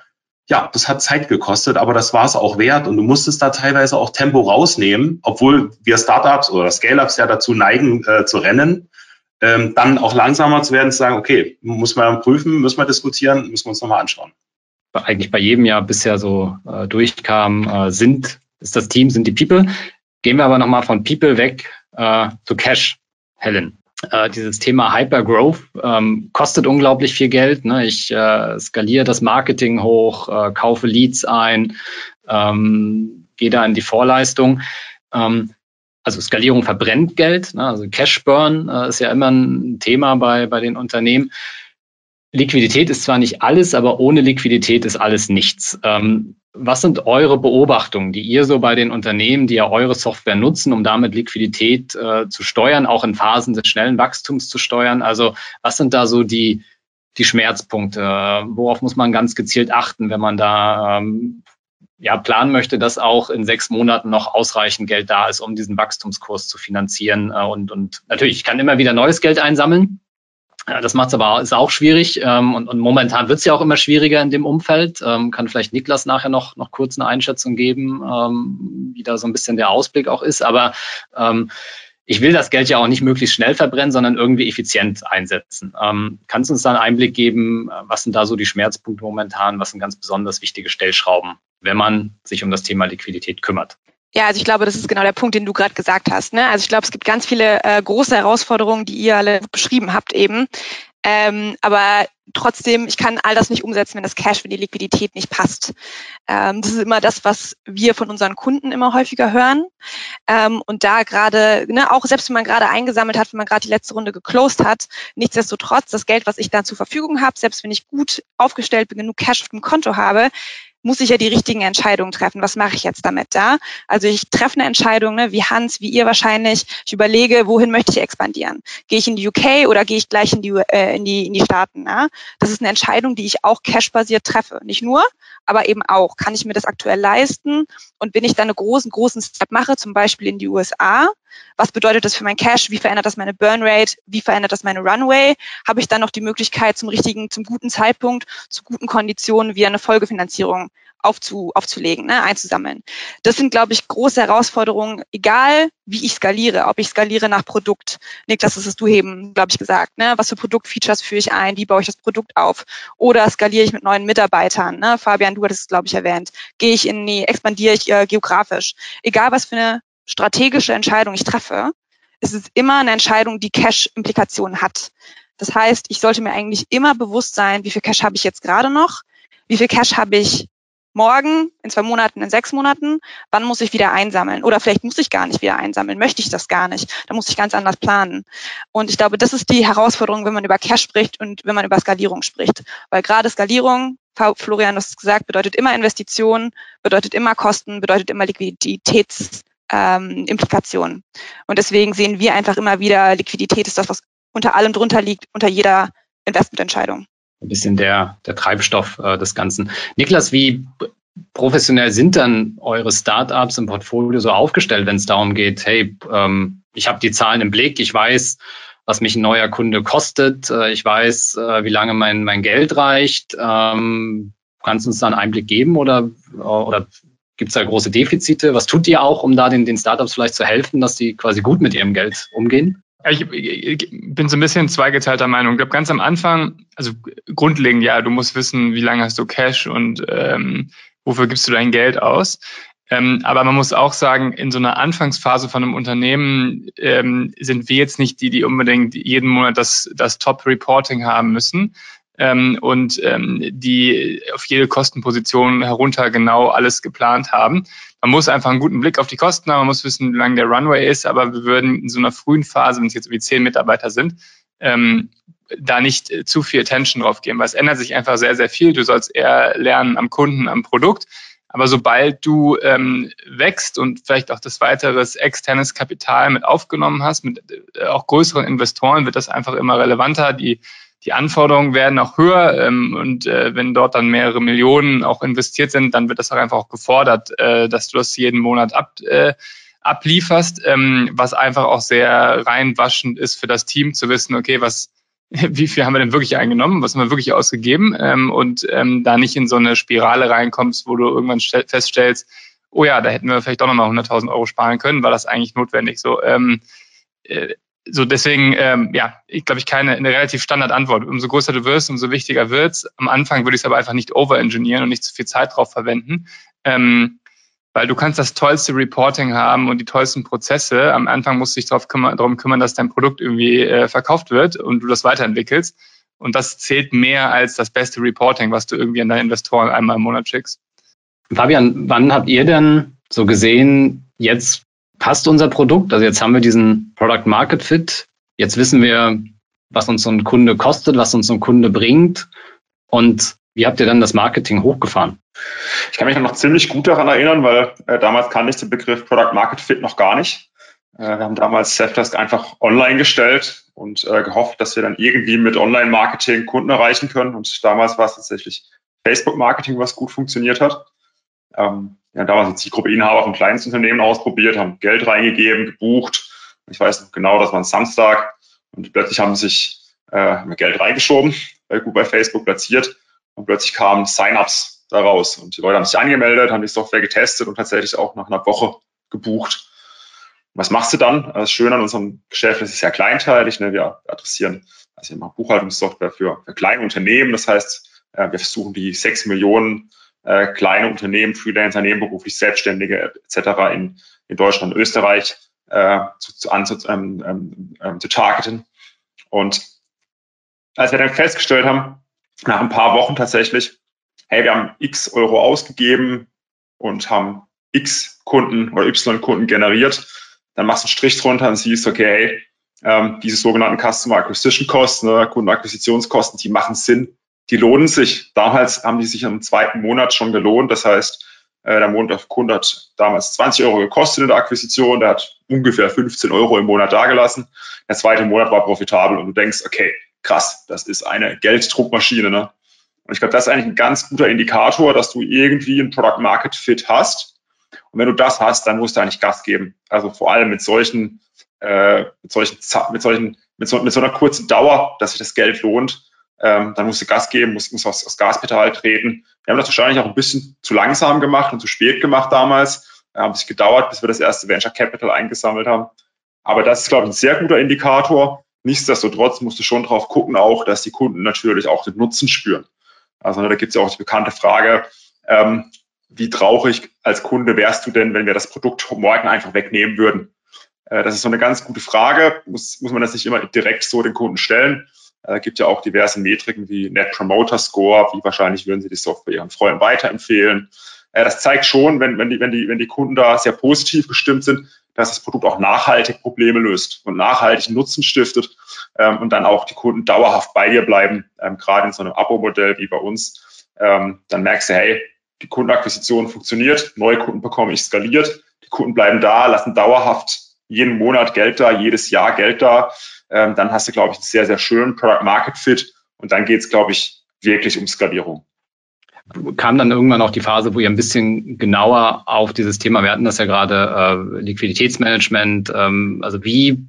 Ja, das hat Zeit gekostet, aber das war es auch wert. Und du musstest da teilweise auch Tempo rausnehmen, obwohl wir Startups oder Scale-Ups ja dazu neigen, äh, zu rennen ähm, dann auch langsamer zu werden, zu sagen, okay, muss man prüfen, müssen wir diskutieren, müssen wir uns nochmal anschauen. Eigentlich bei jedem Jahr bisher so äh, durchkam, äh, sind, ist das Team, sind die People. Gehen wir aber nochmal von People weg äh, zu Cash, Helen. Äh, dieses Thema Hypergrowth ähm, kostet unglaublich viel Geld. Ne? Ich äh, skaliere das Marketing hoch, äh, kaufe Leads ein, ähm, gehe da in die Vorleistung. Ähm, also Skalierung verbrennt Geld, ne? also Cash Burn äh, ist ja immer ein Thema bei, bei den Unternehmen. Liquidität ist zwar nicht alles, aber ohne Liquidität ist alles nichts. Ähm, was sind eure Beobachtungen, die ihr so bei den Unternehmen, die ja eure Software nutzen, um damit Liquidität äh, zu steuern, auch in Phasen des schnellen Wachstums zu steuern? Also was sind da so die, die Schmerzpunkte? Worauf muss man ganz gezielt achten, wenn man da ähm, ja, planen möchte, dass auch in sechs Monaten noch ausreichend Geld da ist, um diesen Wachstumskurs zu finanzieren. Äh, und, und natürlich, ich kann immer wieder neues Geld einsammeln. Das macht es aber ist auch schwierig ähm, und, und momentan wird es ja auch immer schwieriger in dem Umfeld. Ähm, kann vielleicht Niklas nachher noch, noch kurz eine Einschätzung geben, ähm, wie da so ein bisschen der Ausblick auch ist. Aber ähm, ich will das Geld ja auch nicht möglichst schnell verbrennen, sondern irgendwie effizient einsetzen. Ähm, kannst du uns da einen Einblick geben, was sind da so die Schmerzpunkte momentan, was sind ganz besonders wichtige Stellschrauben, wenn man sich um das Thema Liquidität kümmert? Ja, also ich glaube, das ist genau der Punkt, den du gerade gesagt hast. Ne? Also ich glaube, es gibt ganz viele äh, große Herausforderungen, die ihr alle beschrieben habt eben. Ähm, aber trotzdem, ich kann all das nicht umsetzen, wenn das Cash, wenn die Liquidität nicht passt. Ähm, das ist immer das, was wir von unseren Kunden immer häufiger hören. Ähm, und da gerade, ne, auch selbst wenn man gerade eingesammelt hat, wenn man gerade die letzte Runde geclosed hat, nichtsdestotrotz, das Geld, was ich da zur Verfügung habe, selbst wenn ich gut aufgestellt bin, genug Cash auf dem Konto habe, muss ich ja die richtigen Entscheidungen treffen. Was mache ich jetzt damit da? Also ich treffe eine Entscheidung, ne, wie Hans, wie ihr wahrscheinlich. Ich überlege, wohin möchte ich expandieren? Gehe ich in die UK oder gehe ich gleich in die, äh, in die, in die Staaten? Ja? Das ist eine Entscheidung, die ich auch cashbasiert treffe. Nicht nur, aber eben auch. Kann ich mir das aktuell leisten? Und wenn ich dann einen großen, großen Step mache, zum Beispiel in die USA, was bedeutet das für mein Cash? Wie verändert das meine Burn Rate? Wie verändert das meine Runway? Habe ich dann noch die Möglichkeit, zum richtigen, zum guten Zeitpunkt, zu guten Konditionen wie eine Folgefinanzierung aufzu, aufzulegen, ne, einzusammeln. Das sind, glaube ich, große Herausforderungen, egal wie ich skaliere, ob ich skaliere nach Produkt. Niklas, das hast du eben, glaube ich, gesagt. Ne? Was für Produktfeatures führe ich ein? Wie baue ich das Produkt auf? Oder skaliere ich mit neuen Mitarbeitern? Ne? Fabian, du hattest es, glaube ich, erwähnt. Gehe ich in die, expandiere ich äh, geografisch? Egal, was für eine strategische Entscheidung ich treffe, ist es immer eine Entscheidung, die Cash-Implikationen hat. Das heißt, ich sollte mir eigentlich immer bewusst sein, wie viel Cash habe ich jetzt gerade noch? Wie viel Cash habe ich morgen, in zwei Monaten, in sechs Monaten, wann muss ich wieder einsammeln? Oder vielleicht muss ich gar nicht wieder einsammeln, möchte ich das gar nicht. Da muss ich ganz anders planen. Und ich glaube, das ist die Herausforderung, wenn man über Cash spricht und wenn man über Skalierung spricht. Weil gerade Skalierung, Florian hat es gesagt, bedeutet immer Investitionen, bedeutet immer Kosten, bedeutet immer Liquiditätsimplikationen. Ähm, und deswegen sehen wir einfach immer wieder, Liquidität ist das, was unter allem drunter liegt, unter jeder Investmententscheidung ein bisschen der, der Treibstoff äh, des Ganzen. Niklas, wie professionell sind dann eure Startups im Portfolio so aufgestellt, wenn es darum geht, hey, ähm, ich habe die Zahlen im Blick, ich weiß, was mich ein neuer Kunde kostet, äh, ich weiß, äh, wie lange mein, mein Geld reicht. Ähm, kannst du uns da einen Einblick geben oder, oder gibt es da große Defizite? Was tut ihr auch, um da den, den Startups vielleicht zu helfen, dass die quasi gut mit ihrem Geld umgehen? Ich, bin so ein bisschen zweigeteilter Meinung. Ich glaube, ganz am Anfang, also grundlegend, ja, du musst wissen, wie lange hast du Cash und ähm, wofür gibst du dein Geld aus. Ähm, aber man muss auch sagen, in so einer Anfangsphase von einem Unternehmen ähm, sind wir jetzt nicht die, die unbedingt jeden Monat das, das Top-Reporting haben müssen ähm, und ähm, die auf jede Kostenposition herunter genau alles geplant haben. Man muss einfach einen guten Blick auf die Kosten haben, man muss wissen, wie lang der Runway ist, aber wir würden in so einer frühen Phase, wenn es jetzt wie zehn Mitarbeiter sind, ähm, da nicht zu viel Attention drauf geben, weil es ändert sich einfach sehr, sehr viel. Du sollst eher lernen am Kunden, am Produkt. Aber sobald du ähm, wächst und vielleicht auch das weiteres externes Kapital mit aufgenommen hast, mit äh, auch größeren Investoren, wird das einfach immer relevanter. Die, die Anforderungen werden auch höher ähm, und äh, wenn dort dann mehrere Millionen auch investiert sind, dann wird das auch einfach auch gefordert, äh, dass du das jeden Monat ab, äh, ablieferst, ähm, was einfach auch sehr reinwaschend ist für das Team zu wissen, okay, was wie viel haben wir denn wirklich eingenommen, was haben wir wirklich ausgegeben ähm, und ähm, da nicht in so eine Spirale reinkommst, wo du irgendwann feststellst, oh ja, da hätten wir vielleicht auch nochmal 100.000 Euro sparen können, war das eigentlich notwendig. So, ähm, äh, so deswegen, ähm, ja, ich glaube, ich keine eine relativ Standard Antwort. Umso größer du wirst, umso wichtiger wird's. Am Anfang würde ich es aber einfach nicht overengineeren und nicht zu viel Zeit drauf verwenden. Ähm, weil du kannst das tollste Reporting haben und die tollsten Prozesse. Am Anfang musst du dich darauf kümmern, darum kümmern, dass dein Produkt irgendwie äh, verkauft wird und du das weiterentwickelst. Und das zählt mehr als das beste Reporting, was du irgendwie an deine Investoren einmal im Monat schickst. Fabian, wann habt ihr denn so gesehen, jetzt passt unser Produkt? Also jetzt haben wir diesen Product Market Fit. Jetzt wissen wir, was uns so ein Kunde kostet, was uns so ein Kunde bringt. Und wie habt ihr dann das Marketing hochgefahren? Ich kann mich noch ziemlich gut daran erinnern, weil äh, damals kannte ich den Begriff Product Market Fit noch gar nicht. Äh, wir haben damals Selfdesk einfach online gestellt und äh, gehofft, dass wir dann irgendwie mit Online-Marketing Kunden erreichen können. Und damals war es tatsächlich Facebook-Marketing, was gut funktioniert hat. Ähm, ja, damals die Zielgruppe Inhaber von Kleinstunternehmen ausprobiert, haben Geld reingegeben, gebucht. Ich weiß noch genau, das war ein Samstag und plötzlich haben sich äh, Geld reingeschoben, bei, gut bei Facebook platziert und plötzlich kamen Sign-ups daraus. Und die Leute haben sich angemeldet, haben die Software getestet und tatsächlich auch nach einer Woche gebucht. Was machst du dann? Das Schöne an unserem Geschäft ist, sehr kleinteilig. Ne? Wir adressieren also machen Buchhaltungssoftware für, für kleine Unternehmen. Das heißt, äh, wir versuchen die sechs Millionen äh, kleine Unternehmen, Freelancer, nebenberuflich Selbstständige etc. in, in Deutschland Österreich äh, zu, zu, an, zu, ähm, ähm, ähm, zu targeten. Und als wir dann festgestellt haben, nach ein paar Wochen tatsächlich, hey, wir haben x Euro ausgegeben und haben x Kunden oder y Kunden generiert, dann machst du einen Strich drunter und siehst, okay, hey, ähm, diese sogenannten Customer Acquisition Costs, ne, Kundenakquisitionskosten, die machen Sinn, die lohnen sich. Damals haben die sich im zweiten Monat schon gelohnt. Das heißt, äh, der Kunde hat damals 20 Euro gekostet in der Akquisition, der hat ungefähr 15 Euro im Monat dagelassen. Der zweite Monat war profitabel und du denkst, okay, krass, das ist eine Gelddruckmaschine. Ne? Und ich glaube, das ist eigentlich ein ganz guter Indikator, dass du irgendwie ein Product Market Fit hast. Und wenn du das hast, dann musst du eigentlich Gas geben. Also vor allem mit solchen, äh, mit solchen, mit solchen, mit so, mit so einer kurzen Dauer, dass sich das Geld lohnt. Ähm, dann musst du Gas geben, musst, musst aufs, aufs Gaspedal treten. Wir haben das wahrscheinlich auch ein bisschen zu langsam gemacht und zu spät gemacht damals. Wir haben es gedauert, bis wir das erste Venture Capital eingesammelt haben. Aber das ist, glaube ich, ein sehr guter Indikator. Nichtsdestotrotz musst du schon drauf gucken, auch, dass die Kunden natürlich auch den Nutzen spüren. Also da gibt es ja auch die bekannte Frage, ähm, wie traurig als Kunde wärst du denn, wenn wir das Produkt morgen einfach wegnehmen würden? Äh, das ist so eine ganz gute Frage, muss, muss man das nicht immer direkt so den Kunden stellen. Äh, gibt ja auch diverse Metriken wie Net Promoter Score, wie wahrscheinlich würden Sie die Software Ihren Freunden weiterempfehlen. Äh, das zeigt schon, wenn, wenn, die, wenn, die, wenn die Kunden da sehr positiv gestimmt sind, dass das Produkt auch nachhaltig Probleme löst und nachhaltig Nutzen stiftet ähm, und dann auch die Kunden dauerhaft bei dir bleiben, ähm, gerade in so einem Abo-Modell wie bei uns. Ähm, dann merkst du, hey, die Kundenakquisition funktioniert, neue Kunden bekomme ich skaliert, die Kunden bleiben da, lassen dauerhaft jeden Monat Geld da, jedes Jahr Geld da. Ähm, dann hast du, glaube ich, einen sehr, sehr schönen Product Market Fit und dann geht es, glaube ich, wirklich um Skalierung. kam dann irgendwann auch die Phase, wo ihr ein bisschen genauer auf dieses Thema, wir hatten das ja gerade, äh, Liquiditätsmanagement, ähm, also wie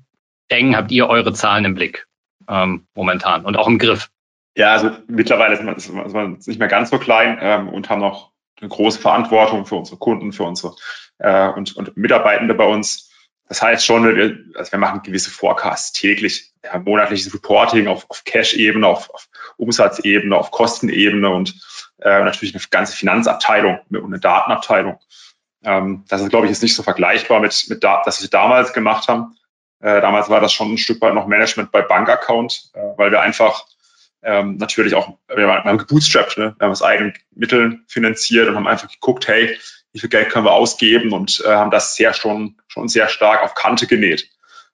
eng habt ihr eure Zahlen im Blick ähm, momentan und auch im Griff? Ja, also mittlerweile ist man, ist man nicht mehr ganz so klein ähm, und haben noch eine große Verantwortung für unsere Kunden, für unsere äh, und, und Mitarbeitende bei uns. Das heißt schon, wir, also wir machen gewisse Forecasts täglich, ja, monatliches Reporting auf, auf Cash-Ebene, auf, auf Umsatzebene, auf Kostenebene und äh, natürlich eine ganze Finanzabteilung und eine Datenabteilung. Ähm, das ist, glaube ich, jetzt nicht so vergleichbar mit, mit da, das, was wir damals gemacht haben. Äh, damals war das schon ein Stück weit noch Management bei Bankaccount, äh, weil wir einfach ähm, natürlich auch, wir haben gebootstrapped, ne? wir haben aus eigenen Mitteln finanziert und haben einfach geguckt, hey, wie viel Geld können wir ausgeben und äh, haben das sehr schon, schon sehr stark auf Kante genäht.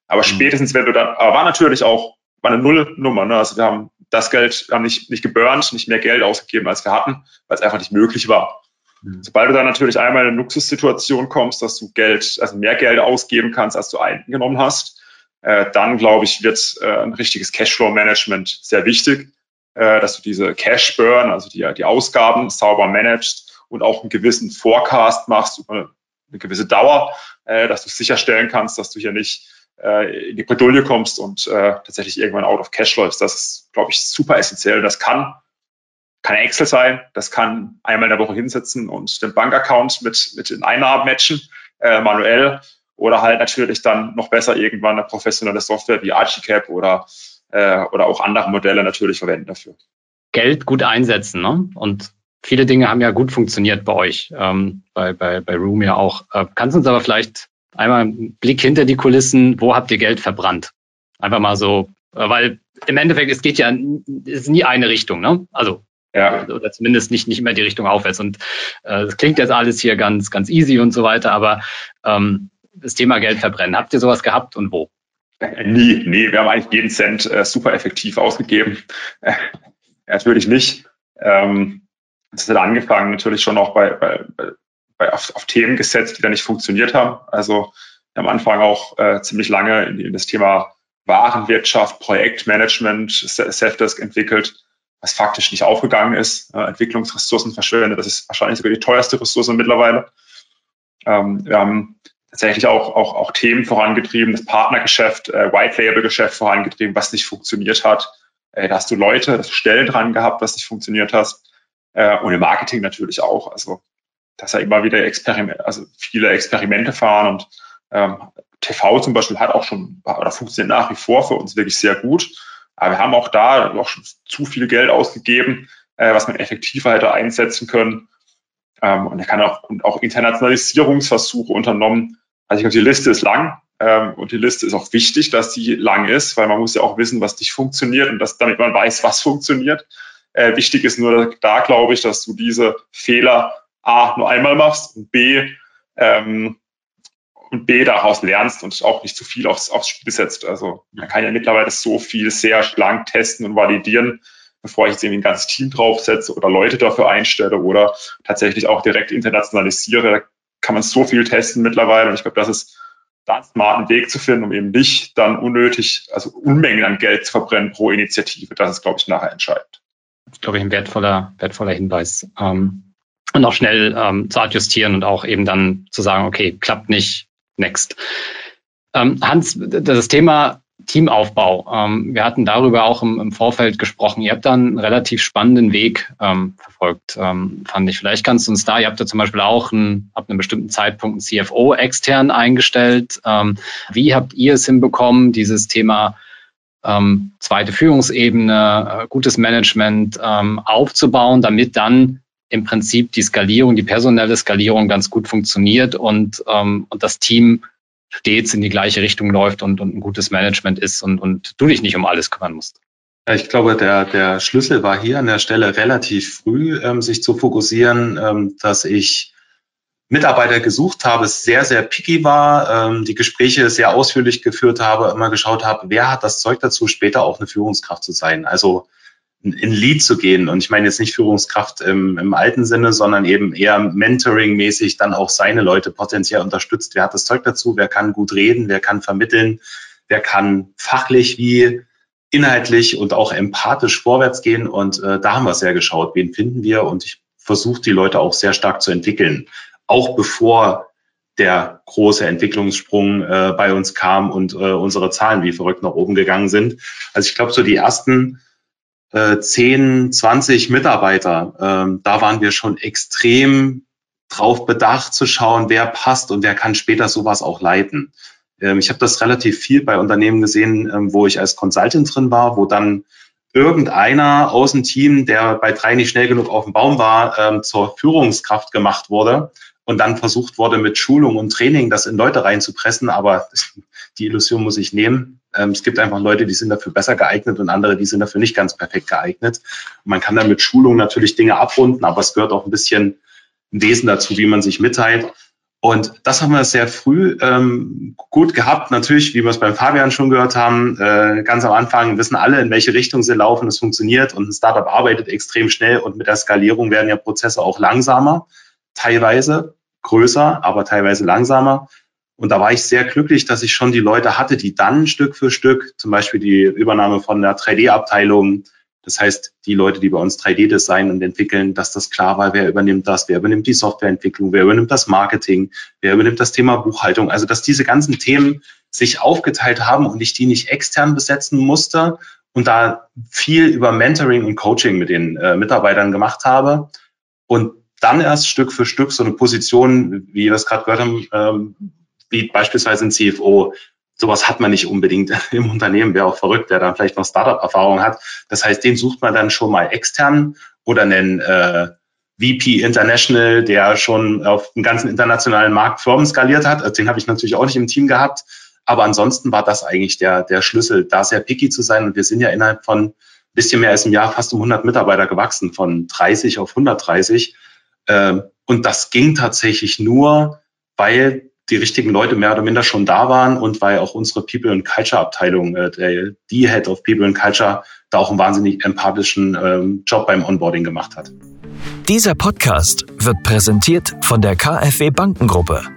Aber mhm. spätestens, wenn du dann, aber war natürlich auch, war eine Nullnummer, ne? also wir haben das Geld, haben nicht, nicht geburnt, nicht mehr Geld ausgegeben, als wir hatten, weil es einfach nicht möglich war. Mhm. Sobald du dann natürlich einmal in eine Luxussituation kommst, dass du Geld, also mehr Geld ausgeben kannst, als du eingenommen hast, äh, dann glaube ich, wird äh, ein richtiges Cashflow-Management sehr wichtig äh, dass du diese Cash Burn, also die, die Ausgaben sauber managst und auch einen gewissen Forecast machst über eine, gewisse Dauer, äh, dass du sicherstellen kannst, dass du hier nicht äh, in die Bredouille kommst und äh, tatsächlich irgendwann out of cash läufst. Das ist, glaube ich, super essentiell. Das kann kann Excel sein, das kann einmal in der Woche hinsetzen und den Bankaccount mit, mit den Einnahmen matchen, äh, manuell, oder halt natürlich dann noch besser irgendwann eine professionelle Software wie Archicap oder äh, oder auch andere Modelle natürlich verwenden dafür. Geld gut einsetzen, ne? Und viele Dinge haben ja gut funktioniert bei euch, ähm, bei, bei, bei Room ja auch. Äh, kannst du uns aber vielleicht einmal einen Blick hinter die Kulissen, wo habt ihr Geld verbrannt? Einfach mal so, äh, weil im Endeffekt, es geht ja, es ist nie eine Richtung, ne? Also ja. oder zumindest nicht, nicht immer die Richtung aufwärts. Und äh, das klingt jetzt alles hier ganz, ganz easy und so weiter, aber ähm, das Thema Geld verbrennen, habt ihr sowas gehabt und wo? Nie, nee, wir haben eigentlich jeden Cent äh, super effektiv ausgegeben. Äh, natürlich nicht. Ähm, das hat angefangen natürlich schon auch bei, bei, bei auf, auf Themen gesetzt, die da nicht funktioniert haben. Also am Anfang auch äh, ziemlich lange in, in das Thema Warenwirtschaft, Projektmanagement, Selfdesk entwickelt, was faktisch nicht aufgegangen ist. Äh, Entwicklungsressourcen verschwendet. Das ist wahrscheinlich sogar die teuerste Ressource mittlerweile. Ähm, wir haben tatsächlich auch, auch, auch Themen vorangetrieben, das Partnergeschäft, äh, White-Label-Geschäft vorangetrieben, was nicht funktioniert hat. Äh, da hast du Leute, Stellen dran gehabt, was nicht funktioniert hast. Äh, und im Marketing natürlich auch. Also, dass er immer wieder Experiment, also viele Experimente fahren und ähm, TV zum Beispiel hat auch schon oder funktioniert nach wie vor für uns wirklich sehr gut. Aber wir haben auch da noch schon zu viel Geld ausgegeben, äh, was man effektiver hätte einsetzen können. Ähm, und er kann auch, und auch Internationalisierungsversuche unternommen. Also ich glaube, die Liste ist lang ähm, und die Liste ist auch wichtig, dass die lang ist, weil man muss ja auch wissen, was nicht funktioniert und dass, damit man weiß, was funktioniert. Äh, wichtig ist nur da, glaube ich, dass du diese Fehler A nur einmal machst und B ähm, und B daraus lernst und auch nicht zu viel aufs, aufs Spiel setzt. Also man kann ja mittlerweile so viel sehr schlank testen und validieren, bevor ich jetzt irgendwie ein ganzes Team draufsetze oder Leute dafür einstelle oder tatsächlich auch direkt internationalisiere. Da kann man so viel testen mittlerweile und ich glaube, das ist da einen smarten Weg zu finden, um eben nicht dann unnötig, also Unmengen an Geld zu verbrennen pro Initiative. Das ist, glaube ich, nachher entscheidend. Ist, glaube ich, ein wertvoller, wertvoller Hinweis. Ähm, und auch schnell ähm, zu adjustieren und auch eben dann zu sagen, okay, klappt nicht, next. Ähm, Hans, das Thema Teamaufbau. Ähm, wir hatten darüber auch im, im, Vorfeld gesprochen. Ihr habt da einen relativ spannenden Weg ähm, verfolgt, ähm, fand ich. Vielleicht kannst du uns da, ihr habt ja zum Beispiel auch einen, ab einem bestimmten Zeitpunkt einen CFO extern eingestellt. Ähm, wie habt ihr es hinbekommen, dieses Thema ähm, zweite Führungsebene, äh, gutes Management ähm, aufzubauen, damit dann im Prinzip die Skalierung, die personelle Skalierung ganz gut funktioniert und, und das Team stets in die gleiche Richtung läuft und, und ein gutes Management ist und, und du dich nicht um alles kümmern musst. Ich glaube, der, der Schlüssel war hier an der Stelle relativ früh, ähm, sich zu fokussieren, ähm, dass ich Mitarbeiter gesucht habe, sehr, sehr picky war, ähm, die Gespräche sehr ausführlich geführt habe, immer geschaut habe, wer hat das Zeug dazu, später auch eine Führungskraft zu sein. Also in Lead zu gehen. Und ich meine jetzt nicht Führungskraft im, im alten Sinne, sondern eben eher Mentoring-mäßig dann auch seine Leute potenziell unterstützt. Wer hat das Zeug dazu? Wer kann gut reden? Wer kann vermitteln? Wer kann fachlich wie inhaltlich und auch empathisch vorwärts gehen? Und äh, da haben wir sehr geschaut. Wen finden wir? Und ich versucht, die Leute auch sehr stark zu entwickeln. Auch bevor der große Entwicklungssprung äh, bei uns kam und äh, unsere Zahlen wie verrückt nach oben gegangen sind. Also ich glaube, so die ersten äh, 10, 20 Mitarbeiter, ähm, da waren wir schon extrem drauf bedacht zu schauen, wer passt und wer kann später sowas auch leiten. Ähm, ich habe das relativ viel bei Unternehmen gesehen, ähm, wo ich als Consultant drin war, wo dann irgendeiner aus dem Team, der bei drei nicht schnell genug auf dem Baum war, ähm, zur Führungskraft gemacht wurde und dann versucht wurde, mit Schulung und Training das in Leute reinzupressen. Aber die Illusion muss ich nehmen. Ähm, es gibt einfach Leute, die sind dafür besser geeignet und andere, die sind dafür nicht ganz perfekt geeignet. Man kann dann mit Schulung natürlich Dinge abrunden, aber es gehört auch ein bisschen ein Wesen dazu, wie man sich mitteilt. Und das haben wir sehr früh ähm, gut gehabt. Natürlich, wie wir es beim Fabian schon gehört haben, äh, ganz am Anfang wissen alle, in welche Richtung sie laufen, es funktioniert und ein Startup arbeitet extrem schnell und mit der Skalierung werden ja Prozesse auch langsamer, teilweise größer, aber teilweise langsamer. Und da war ich sehr glücklich, dass ich schon die Leute hatte, die dann Stück für Stück, zum Beispiel die Übernahme von der 3D-Abteilung, das heißt, die Leute, die bei uns 3D-Design und entwickeln, dass das klar war, wer übernimmt das, wer übernimmt die Softwareentwicklung, wer übernimmt das Marketing, wer übernimmt das Thema Buchhaltung. Also, dass diese ganzen Themen sich aufgeteilt haben und ich die nicht extern besetzen musste und da viel über Mentoring und Coaching mit den äh, Mitarbeitern gemacht habe und dann erst Stück für Stück so eine Position, wie wir es gerade gehört haben, ähm, wie beispielsweise ein CFO, sowas hat man nicht unbedingt im Unternehmen, wäre auch verrückt, der dann vielleicht noch Startup-Erfahrung hat. Das heißt, den sucht man dann schon mal extern oder einen äh, VP International, der schon auf dem ganzen internationalen Markt Firmen skaliert hat. Also den habe ich natürlich auch nicht im Team gehabt. Aber ansonsten war das eigentlich der, der Schlüssel, da sehr picky zu sein. Und wir sind ja innerhalb von bisschen mehr als einem Jahr fast um 100 Mitarbeiter gewachsen, von 30 auf 130. Ähm, und das ging tatsächlich nur, weil die richtigen Leute mehr oder minder schon da waren und weil auch unsere People and Culture Abteilung, äh, die Head of People and Culture, da auch einen wahnsinnig empathischen ähm, Job beim Onboarding gemacht hat. Dieser Podcast wird präsentiert von der KfW Bankengruppe.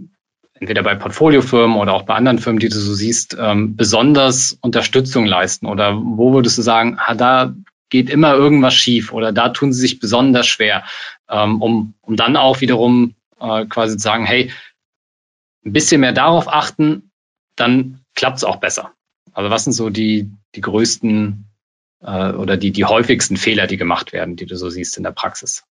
entweder bei Portfoliofirmen oder auch bei anderen Firmen, die du so siehst, ähm, besonders Unterstützung leisten? Oder wo würdest du sagen, ah, da geht immer irgendwas schief oder da tun sie sich besonders schwer, ähm, um, um dann auch wiederum äh, quasi zu sagen, hey, ein bisschen mehr darauf achten, dann klappt es auch besser. Also was sind so die, die größten äh, oder die, die häufigsten Fehler, die gemacht werden, die du so siehst in der Praxis?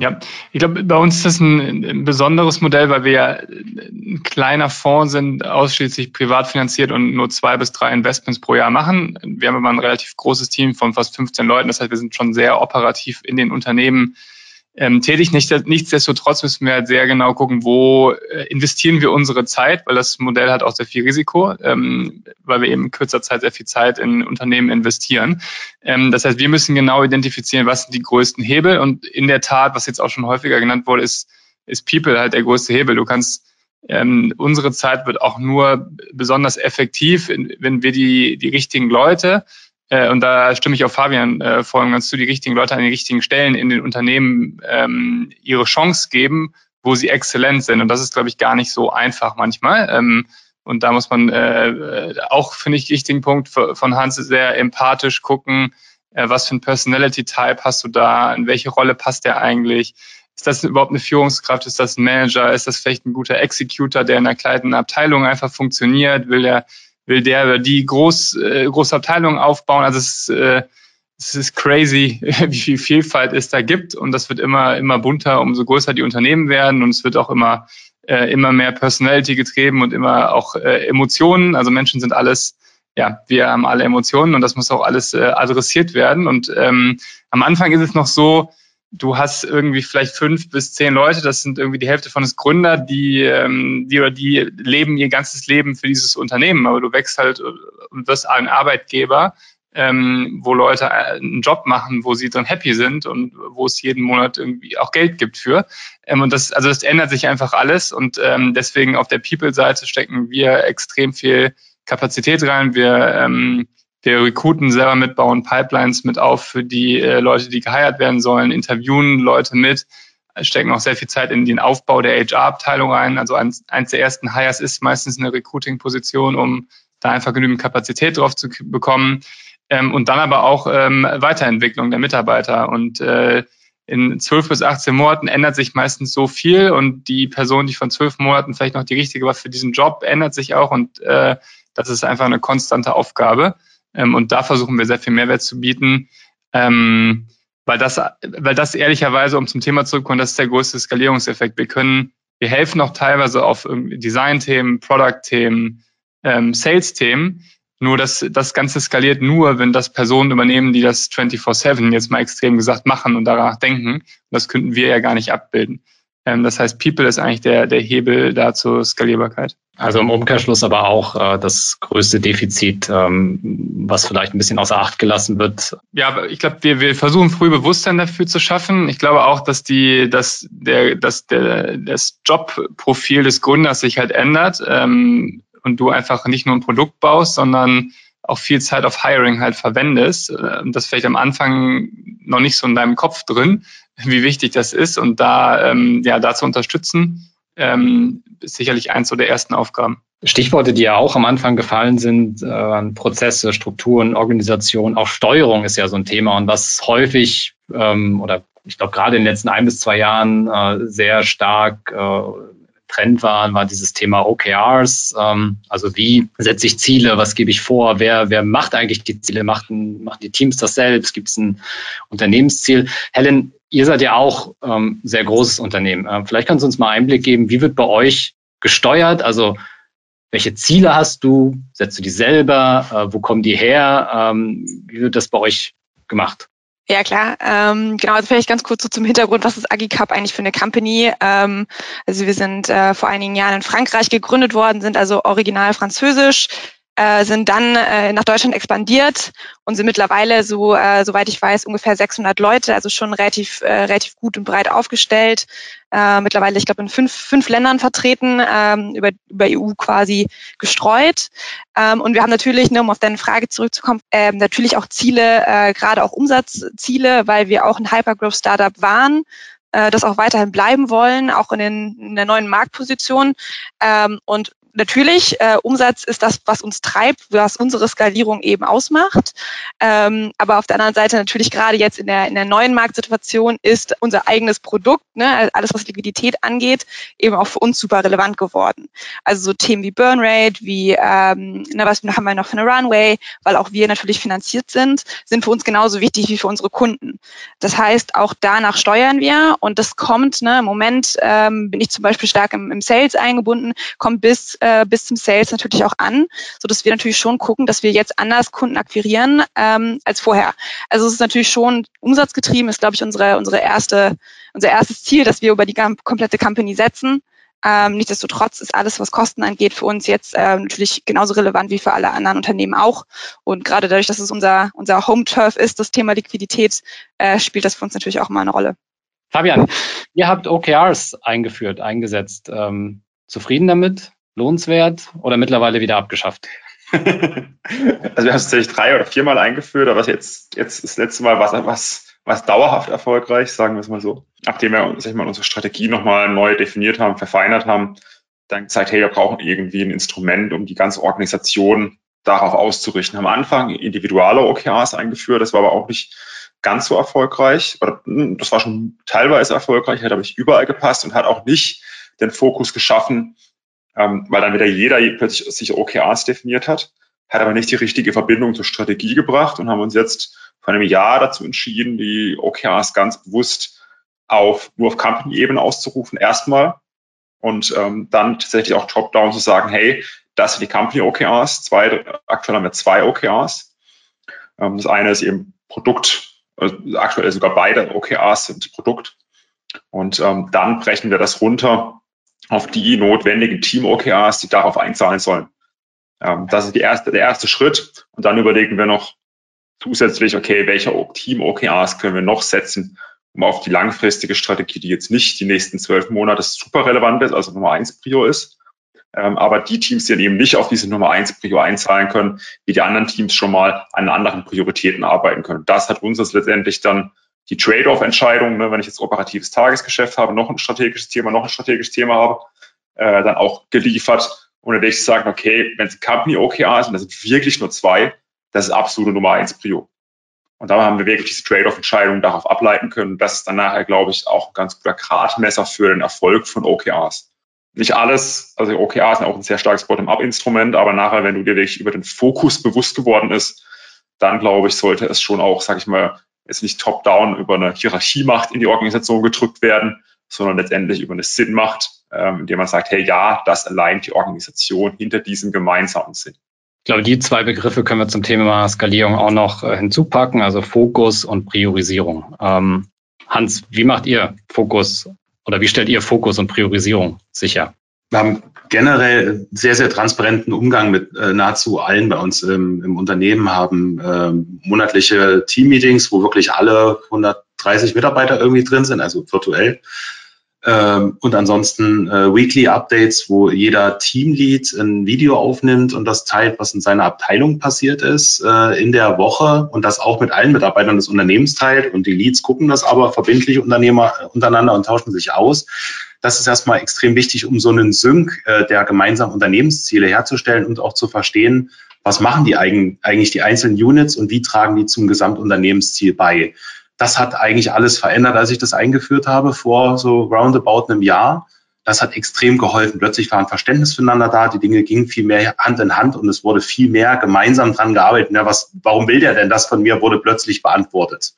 Ja, ich glaube, bei uns ist das ein, ein, besonderes Modell, weil wir ja ein kleiner Fonds sind, ausschließlich privat finanziert und nur zwei bis drei Investments pro Jahr machen. Wir haben aber ein relativ großes Team von fast 15 Leuten. Das heißt, wir sind schon sehr operativ in den Unternehmen ähm, tätig. Nicht, nichtsdestotrotz müssen wir halt sehr genau gucken, wo äh, investieren wir unsere Zeit, weil das Modell hat auch sehr viel Risiko, ähm, weil wir eben in kürzer Zeit sehr viel Zeit in Unternehmen investieren. Ähm, das heißt, wir müssen genau identifizieren, was sind die größten Hebel. Und in der Tat, was jetzt auch schon häufiger genannt wurde, ist, ist People halt der größte Hebel. Du kannst ähm, unsere Zeit wird auch nur besonders effektiv, wenn wir die, die richtigen Leute äh, und da stimme ich auf Fabian äh, vor ganz zu, die richtigen Leute an den richtigen Stellen in den Unternehmen ähm, ihre Chance geben, wo sie exzellent sind. Und das ist, glaube ich, gar nicht so einfach manchmal. Ähm, und da muss man äh, auch, finde ich, richtigen Punkt von Hans sehr empathisch gucken, äh, was für ein Personality-Type hast du da, in welche Rolle passt der eigentlich? Ist das überhaupt eine Führungskraft? Ist das ein Manager? Ist das vielleicht ein guter Executor, der in einer kleinen Abteilung einfach funktioniert? Will der will der oder die groß, äh, große Abteilungen aufbauen. Also es, äh, es ist crazy, wie viel Vielfalt es da gibt und das wird immer, immer bunter, umso größer die Unternehmen werden und es wird auch immer, äh, immer mehr Personality getrieben und immer auch äh, Emotionen. Also Menschen sind alles, ja, wir haben alle Emotionen und das muss auch alles äh, adressiert werden. Und ähm, am Anfang ist es noch so, du hast irgendwie vielleicht fünf bis zehn Leute, das sind irgendwie die Hälfte von uns Gründer, die, ähm, die oder die leben ihr ganzes Leben für dieses Unternehmen, aber du wächst halt und wirst ein Arbeitgeber ähm, wo Leute einen Job machen, wo sie dann happy sind und wo es jeden Monat irgendwie auch Geld gibt für. Ähm, und das, also das ändert sich einfach alles und ähm, deswegen auf der People-Seite stecken wir extrem viel Kapazität rein. Wir, ähm, wir recruiten selber mit, bauen Pipelines mit auf für die äh, Leute, die geheiert werden sollen, interviewen Leute mit, stecken auch sehr viel Zeit in den Aufbau der HR-Abteilung rein. Also eins, eins der ersten Hires ist meistens eine Recruiting-Position, um da einfach genügend Kapazität drauf zu bekommen. Ähm, und dann aber auch ähm, Weiterentwicklung der Mitarbeiter. Und äh, in zwölf bis 18 Monaten ändert sich meistens so viel und die Person, die von zwölf Monaten vielleicht noch die richtige war für diesen Job, ändert sich auch und äh, das ist einfach eine konstante Aufgabe. Ähm, und da versuchen wir sehr viel Mehrwert zu bieten. Ähm, weil das, weil das ehrlicherweise, um zum Thema zurückzukommen, das ist der größte Skalierungseffekt. Wir können, wir helfen auch teilweise auf Design-Themen, Product-Themen, ähm, Sales-Themen. Nur das, das Ganze skaliert nur, wenn das Personen übernehmen, die das 24-7 jetzt mal extrem gesagt machen und danach denken. Das könnten wir ja gar nicht abbilden. Ähm, das heißt, People ist eigentlich der, der Hebel da zur Skalierbarkeit. Also im Umkehrschluss aber auch äh, das größte Defizit, ähm, was vielleicht ein bisschen außer Acht gelassen wird. Ja, aber ich glaube, wir, wir versuchen früh Bewusstsein dafür zu schaffen. Ich glaube auch, dass die, dass der, dass der, das Jobprofil des Gründers sich halt ändert ähm, und du einfach nicht nur ein Produkt baust, sondern auch viel Zeit auf Hiring halt verwendest. Äh, das vielleicht am Anfang noch nicht so in deinem Kopf drin, wie wichtig das ist und da ähm, ja da zu unterstützen, ähm, ist sicherlich eins so der ersten Aufgaben. Stichworte, die ja auch am Anfang gefallen sind, äh, Prozesse, Strukturen, Organisation, auch Steuerung ist ja so ein Thema und was häufig ähm, oder ich glaube gerade in den letzten ein bis zwei Jahren äh, sehr stark äh, Trend war, war dieses Thema OKRs. Ähm, also wie setze ich Ziele, was gebe ich vor, wer, wer macht eigentlich die Ziele, machen, machen die Teams das selbst, gibt es ein Unternehmensziel? Helen, ihr seid ja auch ähm, sehr großes Unternehmen. Äh, vielleicht kannst du uns mal Einblick geben, wie wird bei euch gesteuert? Also welche Ziele hast du? Setzt du die selber? Äh, wo kommen die her? Ähm, wie wird das bei euch gemacht? Ja, klar. Ähm, genau, also vielleicht ganz kurz so zum Hintergrund, was ist AgiCup eigentlich für eine Company? Ähm, also wir sind äh, vor einigen Jahren in Frankreich gegründet worden, sind also original französisch, äh, sind dann äh, nach Deutschland expandiert und sind mittlerweile, so äh, soweit ich weiß, ungefähr 600 Leute, also schon relativ äh, relativ gut und breit aufgestellt. Äh, mittlerweile, ich glaube, in fünf, fünf Ländern vertreten, ähm, über, über EU quasi gestreut. Ähm, und wir haben natürlich, ne, um auf deine Frage zurückzukommen, äh, natürlich auch Ziele, äh, gerade auch Umsatzziele, weil wir auch ein Hypergrowth-Startup waren äh, das auch weiterhin bleiben wollen, auch in, den, in der neuen Marktposition. Ähm, und natürlich, äh, Umsatz ist das, was uns treibt, was unsere Skalierung eben ausmacht. Ähm, aber auf der anderen Seite natürlich gerade jetzt in der, in der neuen Marktsituation ist unser eigenes Produkt, ne, alles was Liquidität angeht, eben auch für uns super relevant geworden. Also so Themen wie Burnrate, wie ähm, na, was haben wir noch für eine Runway, weil auch wir natürlich finanziert sind, sind für uns genauso wichtig wie für unsere Kunden. Das heißt, auch danach steuern wir und das kommt, ne, im Moment ähm, bin ich zum Beispiel stark im, im Sales eingebunden, kommt bis äh, bis zum Sales natürlich auch an, so dass wir natürlich schon gucken, dass wir jetzt anders Kunden akquirieren ähm, als vorher. Also es ist natürlich schon umsatzgetrieben, ist glaube ich unsere unsere erste unser erstes Ziel, dass wir über die komplette Company setzen. Ähm, nichtsdestotrotz ist alles, was Kosten angeht, für uns jetzt äh, natürlich genauso relevant wie für alle anderen Unternehmen auch. Und gerade dadurch, dass es unser, unser Home-Turf ist, das Thema Liquidität, äh, spielt das für uns natürlich auch mal eine Rolle. Fabian, ihr habt OKRs eingeführt, eingesetzt. Ähm, zufrieden damit? Lohnenswert oder mittlerweile wieder abgeschafft? also wir haben es tatsächlich drei oder viermal eingeführt, aber jetzt, jetzt das letzte Mal war es was, was dauerhaft erfolgreich, sagen wir es mal so. Nachdem wir sag ich mal, unsere Strategie nochmal neu definiert haben, verfeinert haben, dann gesagt, hey, wir brauchen irgendwie ein Instrument, um die ganze Organisation darauf auszurichten. Am Anfang individuelle OKRs eingeführt, das war aber auch nicht ganz so erfolgreich. Hm, das war schon teilweise erfolgreich, hat aber nicht überall gepasst und hat auch nicht den Fokus geschaffen, ähm, weil dann wieder jeder plötzlich sich OKRs definiert hat, hat aber nicht die richtige Verbindung zur Strategie gebracht und haben uns jetzt vor einem Jahr dazu entschieden, die OKRs ganz bewusst auf nur auf Company-Ebene auszurufen, erstmal und ähm, dann tatsächlich auch top-down zu sagen, hey, das sind die Company-OKRs, zwei, aktuell haben wir zwei OKRs. Ähm, das eine ist eben Produkt, also aktuell sogar beide OKRs sind Produkt. Und ähm, dann brechen wir das runter auf die notwendigen Team-OKRs, die darauf einzahlen sollen. Ähm, das ist die erste, der erste Schritt. Und dann überlegen wir noch, zusätzlich, okay, welche Team-OKRs können wir noch setzen, um auf die langfristige Strategie, die jetzt nicht die nächsten zwölf Monate super relevant ist, also Nummer eins Prio ist, ähm, aber die Teams, die dann eben nicht auf diese Nummer eins Prio einzahlen können, wie die anderen Teams schon mal an anderen Prioritäten arbeiten können. Das hat uns jetzt letztendlich dann die Trade-off-Entscheidung, ne, wenn ich jetzt operatives Tagesgeschäft habe, noch ein strategisches Thema, noch ein strategisches Thema habe, äh, dann auch geliefert. Dann werde ich sagen, okay, wenn es Company OKR ist und das sind wirklich nur zwei, das ist absolute Nummer eins Prio. Und da haben wir wirklich diese Trade-off-Entscheidung darauf ableiten können. Das ist dann nachher, glaube ich, auch ein ganz guter Gradmesser für den Erfolg von OKRs. Nicht alles, also OKRs sind auch ein sehr starkes Bottom-up-Instrument, aber nachher, wenn du dir wirklich über den Fokus bewusst geworden ist, dann glaube ich, sollte es schon auch, sage ich mal, jetzt nicht top-down über eine Hierarchiemacht in die Organisation gedrückt werden, sondern letztendlich über eine Sinnmacht, ähm, indem man sagt, hey, ja, das allein die Organisation hinter diesem gemeinsamen Sinn. Ich glaube, die zwei Begriffe können wir zum Thema Skalierung auch noch äh, hinzupacken, also Fokus und Priorisierung. Ähm, Hans, wie macht ihr Fokus oder wie stellt ihr Fokus und Priorisierung sicher? Wir haben generell sehr, sehr transparenten Umgang mit äh, nahezu allen bei uns ähm, im Unternehmen, haben äh, monatliche Teammeetings, wo wirklich alle 130 Mitarbeiter irgendwie drin sind, also virtuell. Ähm, und ansonsten äh, Weekly Updates, wo jeder Teamlead ein Video aufnimmt und das teilt, was in seiner Abteilung passiert ist äh, in der Woche und das auch mit allen Mitarbeitern des Unternehmens teilt. Und die Leads gucken das aber verbindlich Unternehmer untereinander und tauschen sich aus. Das ist erstmal extrem wichtig, um so einen Sync äh, der gemeinsamen Unternehmensziele herzustellen und auch zu verstehen, was machen die eigentlich die einzelnen Units und wie tragen die zum Gesamtunternehmensziel bei das hat eigentlich alles verändert, als ich das eingeführt habe vor so roundabout einem Jahr. Das hat extrem geholfen. Plötzlich war ein Verständnis füreinander da, die Dinge gingen viel mehr Hand in Hand und es wurde viel mehr gemeinsam dran gearbeitet. Ja, was, warum will der denn das von mir, wurde plötzlich beantwortet.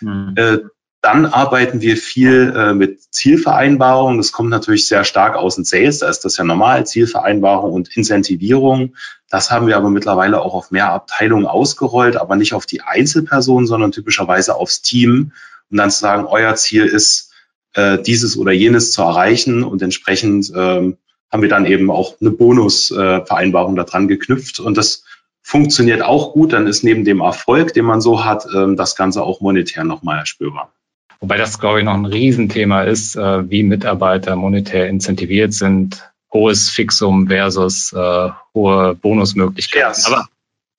Mhm. Äh, dann arbeiten wir viel äh, mit Zielvereinbarungen. Das kommt natürlich sehr stark aus dem Sales. Da ist das ja normal, Zielvereinbarung und Incentivierung. Das haben wir aber mittlerweile auch auf mehr Abteilungen ausgerollt, aber nicht auf die Einzelperson, sondern typischerweise aufs Team. Und dann zu sagen, euer Ziel ist, äh, dieses oder jenes zu erreichen. Und entsprechend ähm, haben wir dann eben auch eine Bonusvereinbarung äh, daran geknüpft. Und das funktioniert auch gut. Dann ist neben dem Erfolg, den man so hat, äh, das Ganze auch monetär nochmal erspürbar. Wobei das, glaube ich, noch ein Riesenthema ist, äh, wie Mitarbeiter monetär incentiviert sind. Hohes Fixum versus äh, hohe Bonusmöglichkeiten. Yes. Aber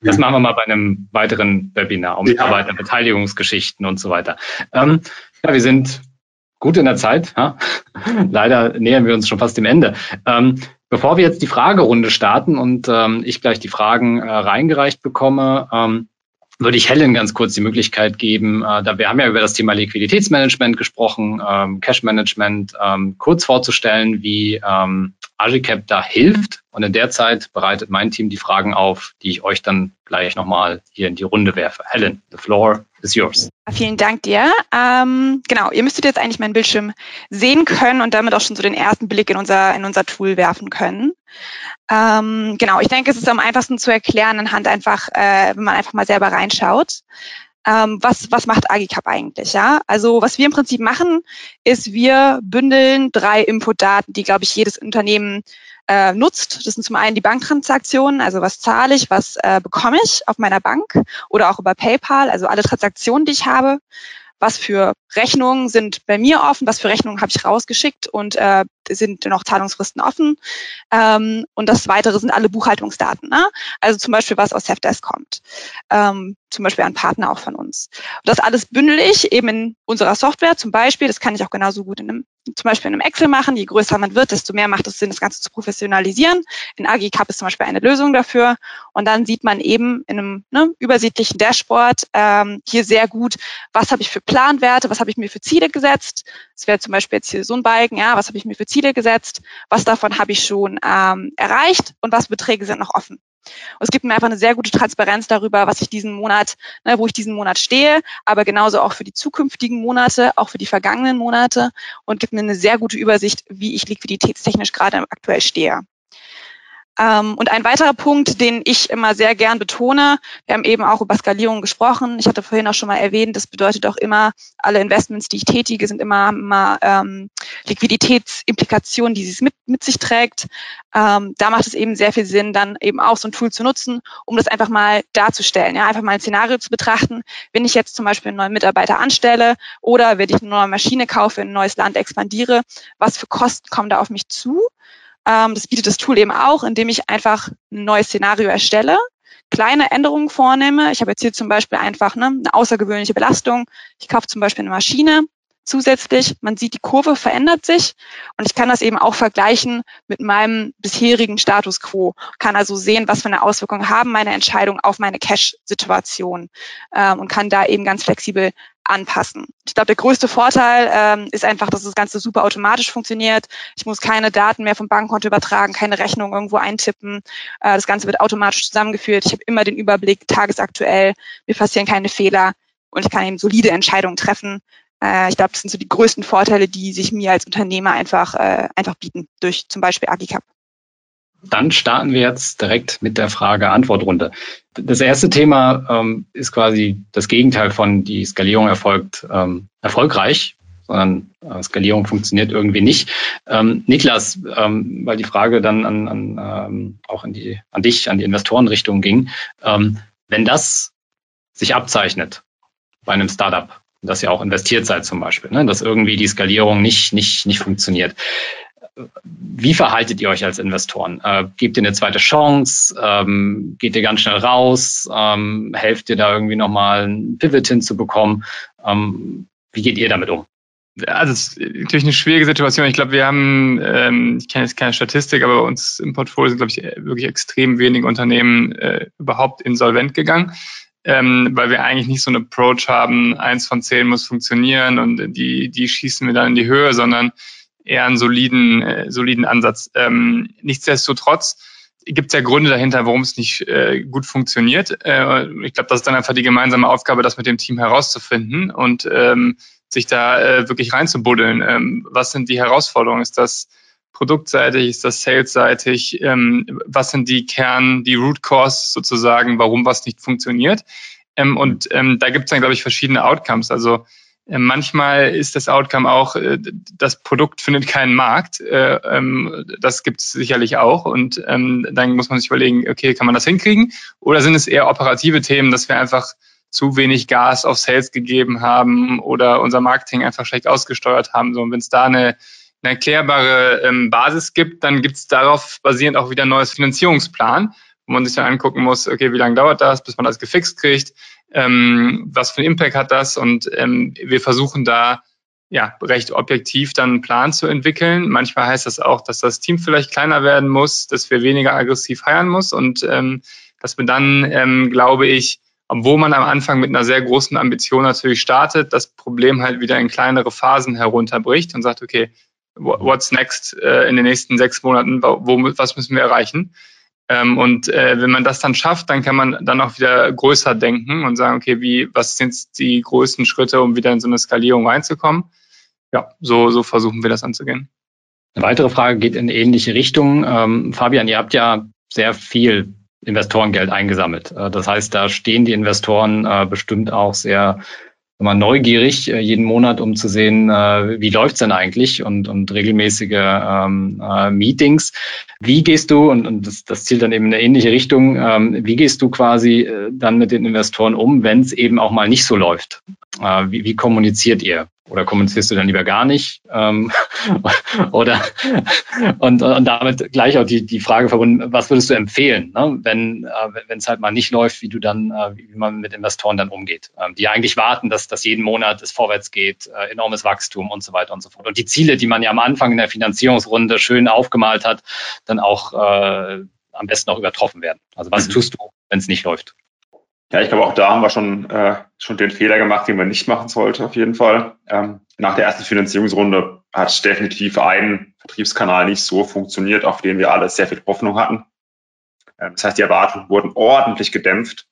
das machen wir mal bei einem weiteren Webinar um ja. Mitarbeiterbeteiligungsgeschichten und so weiter. Ähm, ja, wir sind gut in der Zeit. Ja? Leider nähern wir uns schon fast dem Ende. Ähm, bevor wir jetzt die Fragerunde starten und ähm, ich gleich die Fragen äh, reingereicht bekomme, ähm, würde ich Helen ganz kurz die Möglichkeit geben, äh, da wir haben ja über das Thema Liquiditätsmanagement gesprochen, ähm, Cash Management, ähm, kurz vorzustellen, wie ähm, Agicap da hilft. Und in der Zeit bereitet mein Team die Fragen auf, die ich euch dann gleich nochmal hier in die Runde werfe. Helen, the floor is yours. Vielen Dank dir. Ähm, genau, ihr müsstet jetzt eigentlich meinen Bildschirm sehen können und damit auch schon so den ersten Blick in unser, in unser Tool werfen können. Ähm, genau, ich denke, es ist am einfachsten zu erklären anhand einfach, äh, wenn man einfach mal selber reinschaut. Ähm, was, was macht Agicap eigentlich? Ja, also was wir im Prinzip machen, ist, wir bündeln drei Inputdaten, die, glaube ich, jedes Unternehmen äh, nutzt. Das sind zum einen die Banktransaktionen, also was zahle ich, was äh, bekomme ich auf meiner Bank oder auch über PayPal, also alle Transaktionen, die ich habe was für Rechnungen sind bei mir offen, was für Rechnungen habe ich rausgeschickt und äh, sind noch Zahlungsfristen offen. Ähm, und das Weitere sind alle Buchhaltungsdaten. Ne? Also zum Beispiel, was aus Hefdesk kommt. Ähm, zum Beispiel ein Partner auch von uns. Und das alles bündel ich eben in unserer Software zum Beispiel. Das kann ich auch genauso gut in einem, zum Beispiel in einem Excel machen. Je größer man wird, desto mehr macht es Sinn, das Ganze zu professionalisieren. In AgiCap ist zum Beispiel eine Lösung dafür. Und dann sieht man eben in einem ne, übersichtlichen Dashboard ähm, hier sehr gut, was habe ich für Planwerte, was habe ich mir für Ziele gesetzt. Das wäre zum Beispiel jetzt hier so ein Balken, ja, was habe ich mir für Ziele Ziele gesetzt, was davon habe ich schon ähm, erreicht und was Beträge sind noch offen. Und es gibt mir einfach eine sehr gute Transparenz darüber, was ich diesen Monat, ne, wo ich diesen Monat stehe, aber genauso auch für die zukünftigen Monate, auch für die vergangenen Monate und gibt mir eine sehr gute Übersicht, wie ich liquiditätstechnisch gerade aktuell stehe. Ähm, und ein weiterer Punkt, den ich immer sehr gern betone, wir haben eben auch über Skalierung gesprochen. Ich hatte vorhin auch schon mal erwähnt, das bedeutet auch immer, alle Investments, die ich tätige, sind immer, immer ähm, Liquiditätsimplikationen, die es mit, mit sich trägt. Ähm, da macht es eben sehr viel Sinn, dann eben auch so ein Tool zu nutzen, um das einfach mal darzustellen. Ja, einfach mal ein Szenario zu betrachten. Wenn ich jetzt zum Beispiel einen neuen Mitarbeiter anstelle oder wenn ich eine neue Maschine kaufe, in ein neues Land expandiere, was für Kosten kommen da auf mich zu? Ähm, das bietet das Tool eben auch, indem ich einfach ein neues Szenario erstelle, kleine Änderungen vornehme. Ich habe jetzt hier zum Beispiel einfach ne, eine außergewöhnliche Belastung. Ich kaufe zum Beispiel eine Maschine zusätzlich. Man sieht, die Kurve verändert sich und ich kann das eben auch vergleichen mit meinem bisherigen Status quo. Kann also sehen, was für eine Auswirkung haben meine Entscheidungen auf meine Cash-Situation ähm, und kann da eben ganz flexibel anpassen. Ich glaube, der größte Vorteil ähm, ist einfach, dass das Ganze super automatisch funktioniert. Ich muss keine Daten mehr vom Bankkonto übertragen, keine Rechnung irgendwo eintippen. Äh, das Ganze wird automatisch zusammengeführt. Ich habe immer den Überblick, tagesaktuell, mir passieren keine Fehler und ich kann eben solide Entscheidungen treffen. Äh, ich glaube, das sind so die größten Vorteile, die sich mir als Unternehmer einfach, äh, einfach bieten, durch zum Beispiel Agicap. Dann starten wir jetzt direkt mit der Frage-Antwort-Runde. Das erste Thema ähm, ist quasi das Gegenteil von die Skalierung erfolgt ähm, erfolgreich, sondern äh, Skalierung funktioniert irgendwie nicht. Ähm, Niklas, ähm, weil die Frage dann an, an ähm, auch an, die, an dich, an die Investorenrichtung ging, ähm, wenn das sich abzeichnet bei einem Startup, dass ihr auch investiert seid zum Beispiel, ne, dass irgendwie die Skalierung nicht, nicht, nicht funktioniert wie verhaltet ihr euch als Investoren? Äh, gebt ihr eine zweite Chance? Ähm, geht ihr ganz schnell raus? Ähm, helft ihr da irgendwie nochmal einen Pivot hinzubekommen? Ähm, wie geht ihr damit um? Also es ist natürlich eine schwierige Situation. Ich glaube, wir haben, ähm, ich kenne jetzt keine Statistik, aber bei uns im Portfolio sind, glaube ich, wirklich extrem wenige Unternehmen äh, überhaupt insolvent gegangen. Ähm, weil wir eigentlich nicht so einen Approach haben, eins von zehn muss funktionieren und die, die schießen wir dann in die Höhe, sondern eher einen soliden, äh, soliden Ansatz. Ähm, nichtsdestotrotz gibt es ja Gründe dahinter, warum es nicht äh, gut funktioniert. Äh, ich glaube, das ist dann einfach die gemeinsame Aufgabe, das mit dem Team herauszufinden und ähm, sich da äh, wirklich reinzubuddeln. Ähm, was sind die Herausforderungen? Ist das produktseitig? Ist das salesseitig? Ähm, was sind die Kern, die Root Cause sozusagen, warum was nicht funktioniert? Ähm, und ähm, da gibt es dann, glaube ich, verschiedene Outcomes. Also manchmal ist das Outcome auch, äh, das Produkt findet keinen Markt. Äh, ähm, das gibt es sicherlich auch. Und ähm, dann muss man sich überlegen, okay, kann man das hinkriegen? Oder sind es eher operative Themen, dass wir einfach zu wenig Gas auf Sales gegeben haben oder unser Marketing einfach schlecht ausgesteuert haben. So, und wenn es da eine, eine erklärbare ähm, Basis gibt, dann gibt es darauf basierend auch wieder ein neues Finanzierungsplan, wo man sich dann angucken muss, okay, wie lange dauert das, bis man das gefixt kriegt? Ähm, was für einen Impact hat das und ähm, wir versuchen da ja recht objektiv dann einen Plan zu entwickeln. Manchmal heißt das auch, dass das Team vielleicht kleiner werden muss, dass wir weniger aggressiv heiern muss und ähm, dass wir dann, ähm, glaube ich, obwohl man am Anfang mit einer sehr großen Ambition natürlich startet, das Problem halt wieder in kleinere Phasen herunterbricht und sagt, okay, what's next äh, in den nächsten sechs Monaten, wo, was müssen wir erreichen? Ähm, und äh, wenn man das dann schafft, dann kann man dann auch wieder größer denken und sagen, okay, wie, was sind die größten Schritte, um wieder in so eine Skalierung reinzukommen? Ja, so, so versuchen wir das anzugehen. Eine weitere Frage geht in ähnliche Richtung. Ähm, Fabian, ihr habt ja sehr viel Investorengeld eingesammelt. Äh, das heißt, da stehen die Investoren äh, bestimmt auch sehr mal neugierig äh, jeden Monat, um zu sehen, äh, wie läuft's denn eigentlich und, und regelmäßige ähm, äh, Meetings. Wie gehst du, und, und das, das zielt dann eben in eine ähnliche Richtung, ähm, wie gehst du quasi dann mit den Investoren um, wenn es eben auch mal nicht so läuft? Äh, wie, wie kommuniziert ihr? Oder kommunizierst du dann lieber gar nicht? Ähm, oder und, und damit gleich auch die, die Frage verbunden, was würdest du empfehlen, ne? wenn äh, es halt mal nicht läuft, wie du dann, äh, wie man mit Investoren dann umgeht, ähm, die eigentlich warten, dass, dass jeden Monat es vorwärts geht, äh, enormes Wachstum und so weiter und so fort. Und die Ziele, die man ja am Anfang in der Finanzierungsrunde schön aufgemalt hat, dann auch äh, am besten auch übertroffen werden. Also was mhm. tust du, wenn es nicht läuft? Ja, ich glaube, auch da haben wir schon, äh, schon den Fehler gemacht, den man nicht machen sollte, auf jeden Fall. Ähm, nach der ersten Finanzierungsrunde hat definitiv ein Vertriebskanal nicht so funktioniert, auf den wir alle sehr viel Hoffnung hatten. Ähm, das heißt, die Erwartungen wurden ordentlich gedämpft.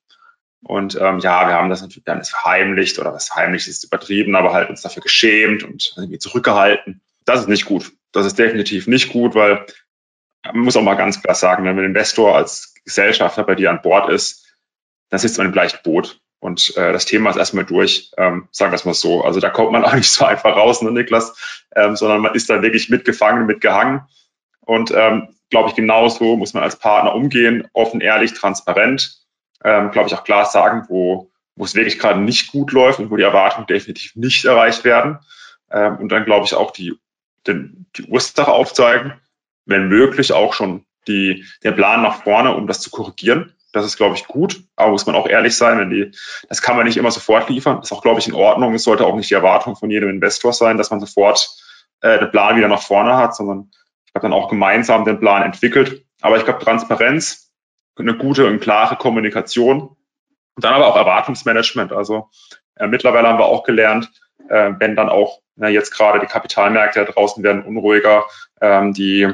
Und ähm, ja, wir haben das natürlich dann verheimlicht oder was heimlich ist übertrieben, aber halt uns dafür geschämt und irgendwie zurückgehalten. Das ist nicht gut. Das ist definitiv nicht gut, weil man muss auch mal ganz klar sagen, wenn ein Investor als Gesellschafter bei dir an Bord ist, dann sitzt man im gleichen Boot. Und äh, das Thema ist erstmal durch, ähm, sagen wir es mal so. Also da kommt man auch nicht so einfach raus, ne, Niklas, ähm, sondern man ist da wirklich mitgefangen, mitgehangen. Und ähm, glaube ich, genauso muss man als Partner umgehen, offen, ehrlich, transparent. Ähm, glaube ich auch klar sagen, wo, wo es wirklich gerade nicht gut läuft und wo die Erwartungen definitiv nicht erreicht werden. Ähm, und dann glaube ich auch die, den, die Ursache aufzeigen, wenn möglich auch schon die, der Plan nach vorne, um das zu korrigieren. Das ist, glaube ich, gut, aber muss man auch ehrlich sein, wenn die, das kann man nicht immer sofort liefern. Das ist auch, glaube ich, in Ordnung. Es sollte auch nicht die Erwartung von jedem Investor sein, dass man sofort äh, den Plan wieder nach vorne hat, sondern ich habe dann auch gemeinsam den Plan entwickelt. Aber ich glaube, Transparenz, eine gute und klare Kommunikation und dann aber auch Erwartungsmanagement. Also äh, mittlerweile haben wir auch gelernt, äh, wenn dann auch na, jetzt gerade die Kapitalmärkte da draußen werden unruhiger, ähm, die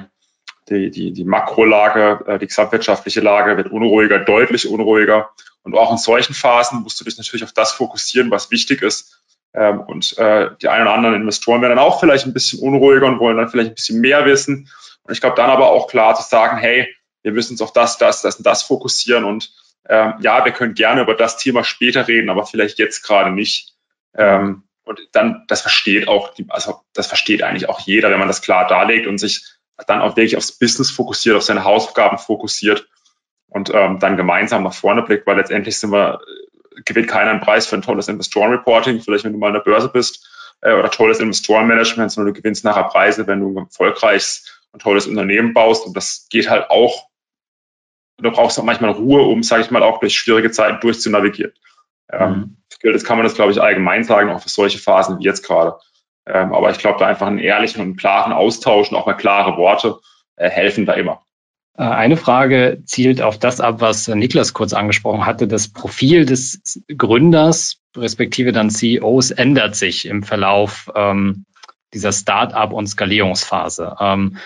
die, die, die Makrolage, äh, die gesamtwirtschaftliche Lage wird unruhiger, deutlich unruhiger. Und auch in solchen Phasen musst du dich natürlich auf das fokussieren, was wichtig ist. Ähm, und äh, die einen oder anderen Investoren werden dann auch vielleicht ein bisschen unruhiger und wollen dann vielleicht ein bisschen mehr wissen. Und ich glaube dann aber auch klar zu sagen, hey, wir müssen uns auf das, das, das und das fokussieren. Und ähm, ja, wir können gerne über das Thema später reden, aber vielleicht jetzt gerade nicht. Ähm, und dann, das versteht auch, die, also das versteht eigentlich auch jeder, wenn man das klar darlegt und sich dann auch wirklich aufs Business fokussiert, auf seine Hausaufgaben fokussiert und ähm, dann gemeinsam nach vorne blickt, weil letztendlich sind wir, gewinnt keiner einen Preis für ein tolles Investorenreporting, vielleicht wenn du mal in der Börse bist, äh, oder tolles Investorenmanagement, sondern du gewinnst nachher Preise, wenn du ein erfolgreiches und tolles Unternehmen baust und das geht halt auch, du brauchst auch manchmal Ruhe, um, sage ich mal, auch durch schwierige Zeiten durchzunavigieren. Ähm, mhm. das kann man das, glaube ich, allgemein sagen, auch für solche Phasen wie jetzt gerade. Ähm, aber ich glaube, da einfach einen ehrlichen und klaren Austausch und auch mal klare Worte äh, helfen da immer. Äh, eine Frage zielt auf das ab, was Niklas kurz angesprochen hatte. Das Profil des Gründers, respektive dann CEOs, ändert sich im Verlauf ähm, dieser Start-up- und Skalierungsphase. Ähm,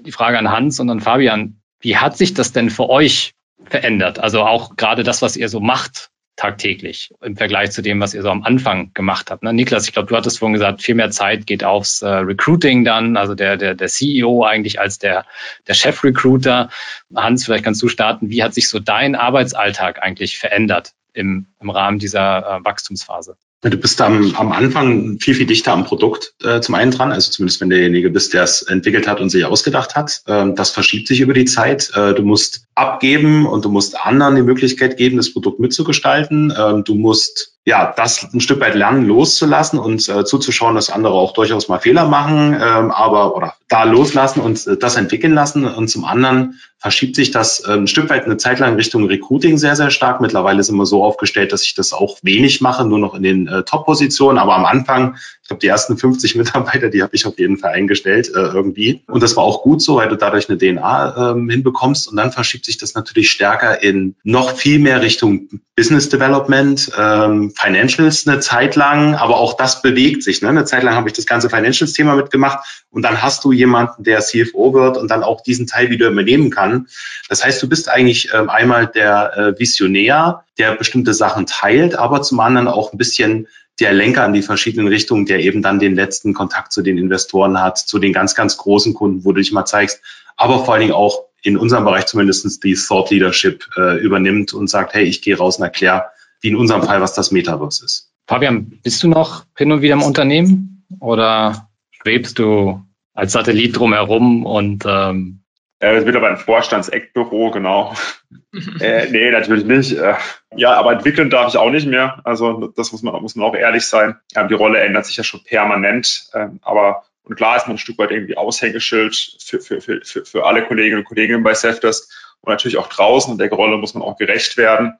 die Frage an Hans und an Fabian, wie hat sich das denn für euch verändert? Also auch gerade das, was ihr so macht tagtäglich im Vergleich zu dem, was ihr so am Anfang gemacht habt. Ne? Niklas, ich glaube, du hattest vorhin gesagt, viel mehr Zeit geht aufs äh, Recruiting dann, also der, der, der CEO eigentlich als der, der Chef-Recruiter. Hans, vielleicht kannst du starten. Wie hat sich so dein Arbeitsalltag eigentlich verändert im, im Rahmen dieser äh, Wachstumsphase? Du bist am, am Anfang viel, viel dichter am Produkt äh, zum einen dran, also zumindest wenn derjenige bist, der es entwickelt hat und sich ausgedacht hat. Ähm, das verschiebt sich über die Zeit. Äh, du musst abgeben und du musst anderen die Möglichkeit geben, das Produkt mitzugestalten. Ähm, du musst ja das ein Stück weit lernen, loszulassen und äh, zuzuschauen, dass andere auch durchaus mal Fehler machen, ähm, aber oder da loslassen und äh, das entwickeln lassen. Und zum anderen verschiebt sich das äh, ein Stück weit eine Zeit lang Richtung Recruiting sehr, sehr stark. Mittlerweile sind wir so aufgestellt, dass ich das auch wenig mache, nur noch in den äh, Top-Positionen. Aber am Anfang glaube, die ersten 50 Mitarbeiter, die habe ich auf jeden Fall eingestellt äh, irgendwie. Und das war auch gut so, weil du dadurch eine DNA ähm, hinbekommst. Und dann verschiebt sich das natürlich stärker in noch viel mehr Richtung Business Development, ähm, Financials eine Zeit lang. Aber auch das bewegt sich. Ne? Eine Zeit lang habe ich das ganze Financials-Thema mitgemacht. Und dann hast du jemanden, der CFO wird und dann auch diesen Teil wieder übernehmen kann. Das heißt, du bist eigentlich ähm, einmal der äh, Visionär, der bestimmte Sachen teilt, aber zum anderen auch ein bisschen der Lenker an die verschiedenen Richtungen, der eben dann den letzten Kontakt zu den Investoren hat, zu den ganz, ganz großen Kunden, wo du dich mal zeigst, aber vor allen Dingen auch in unserem Bereich zumindest die Thought Leadership äh, übernimmt und sagt, hey, ich gehe raus und erkläre, wie in unserem Fall, was das Metaverse ist. Fabian, bist du noch hin und wieder im Unternehmen oder schwebst du als Satellit drumherum und ähm, äh, mittlerweile ein Vorstandseckbüro, genau. äh, nee, natürlich nicht. Äh, ja, aber entwickeln darf ich auch nicht mehr. Also das muss man, muss man auch ehrlich sein. Ähm, die Rolle ändert sich ja schon permanent. Ähm, aber und klar ist man ein Stück weit irgendwie Aushängeschild für, für, für, für, für alle Kolleginnen und Kollegen bei Sefdesk und natürlich auch draußen. Und der Rolle muss man auch gerecht werden.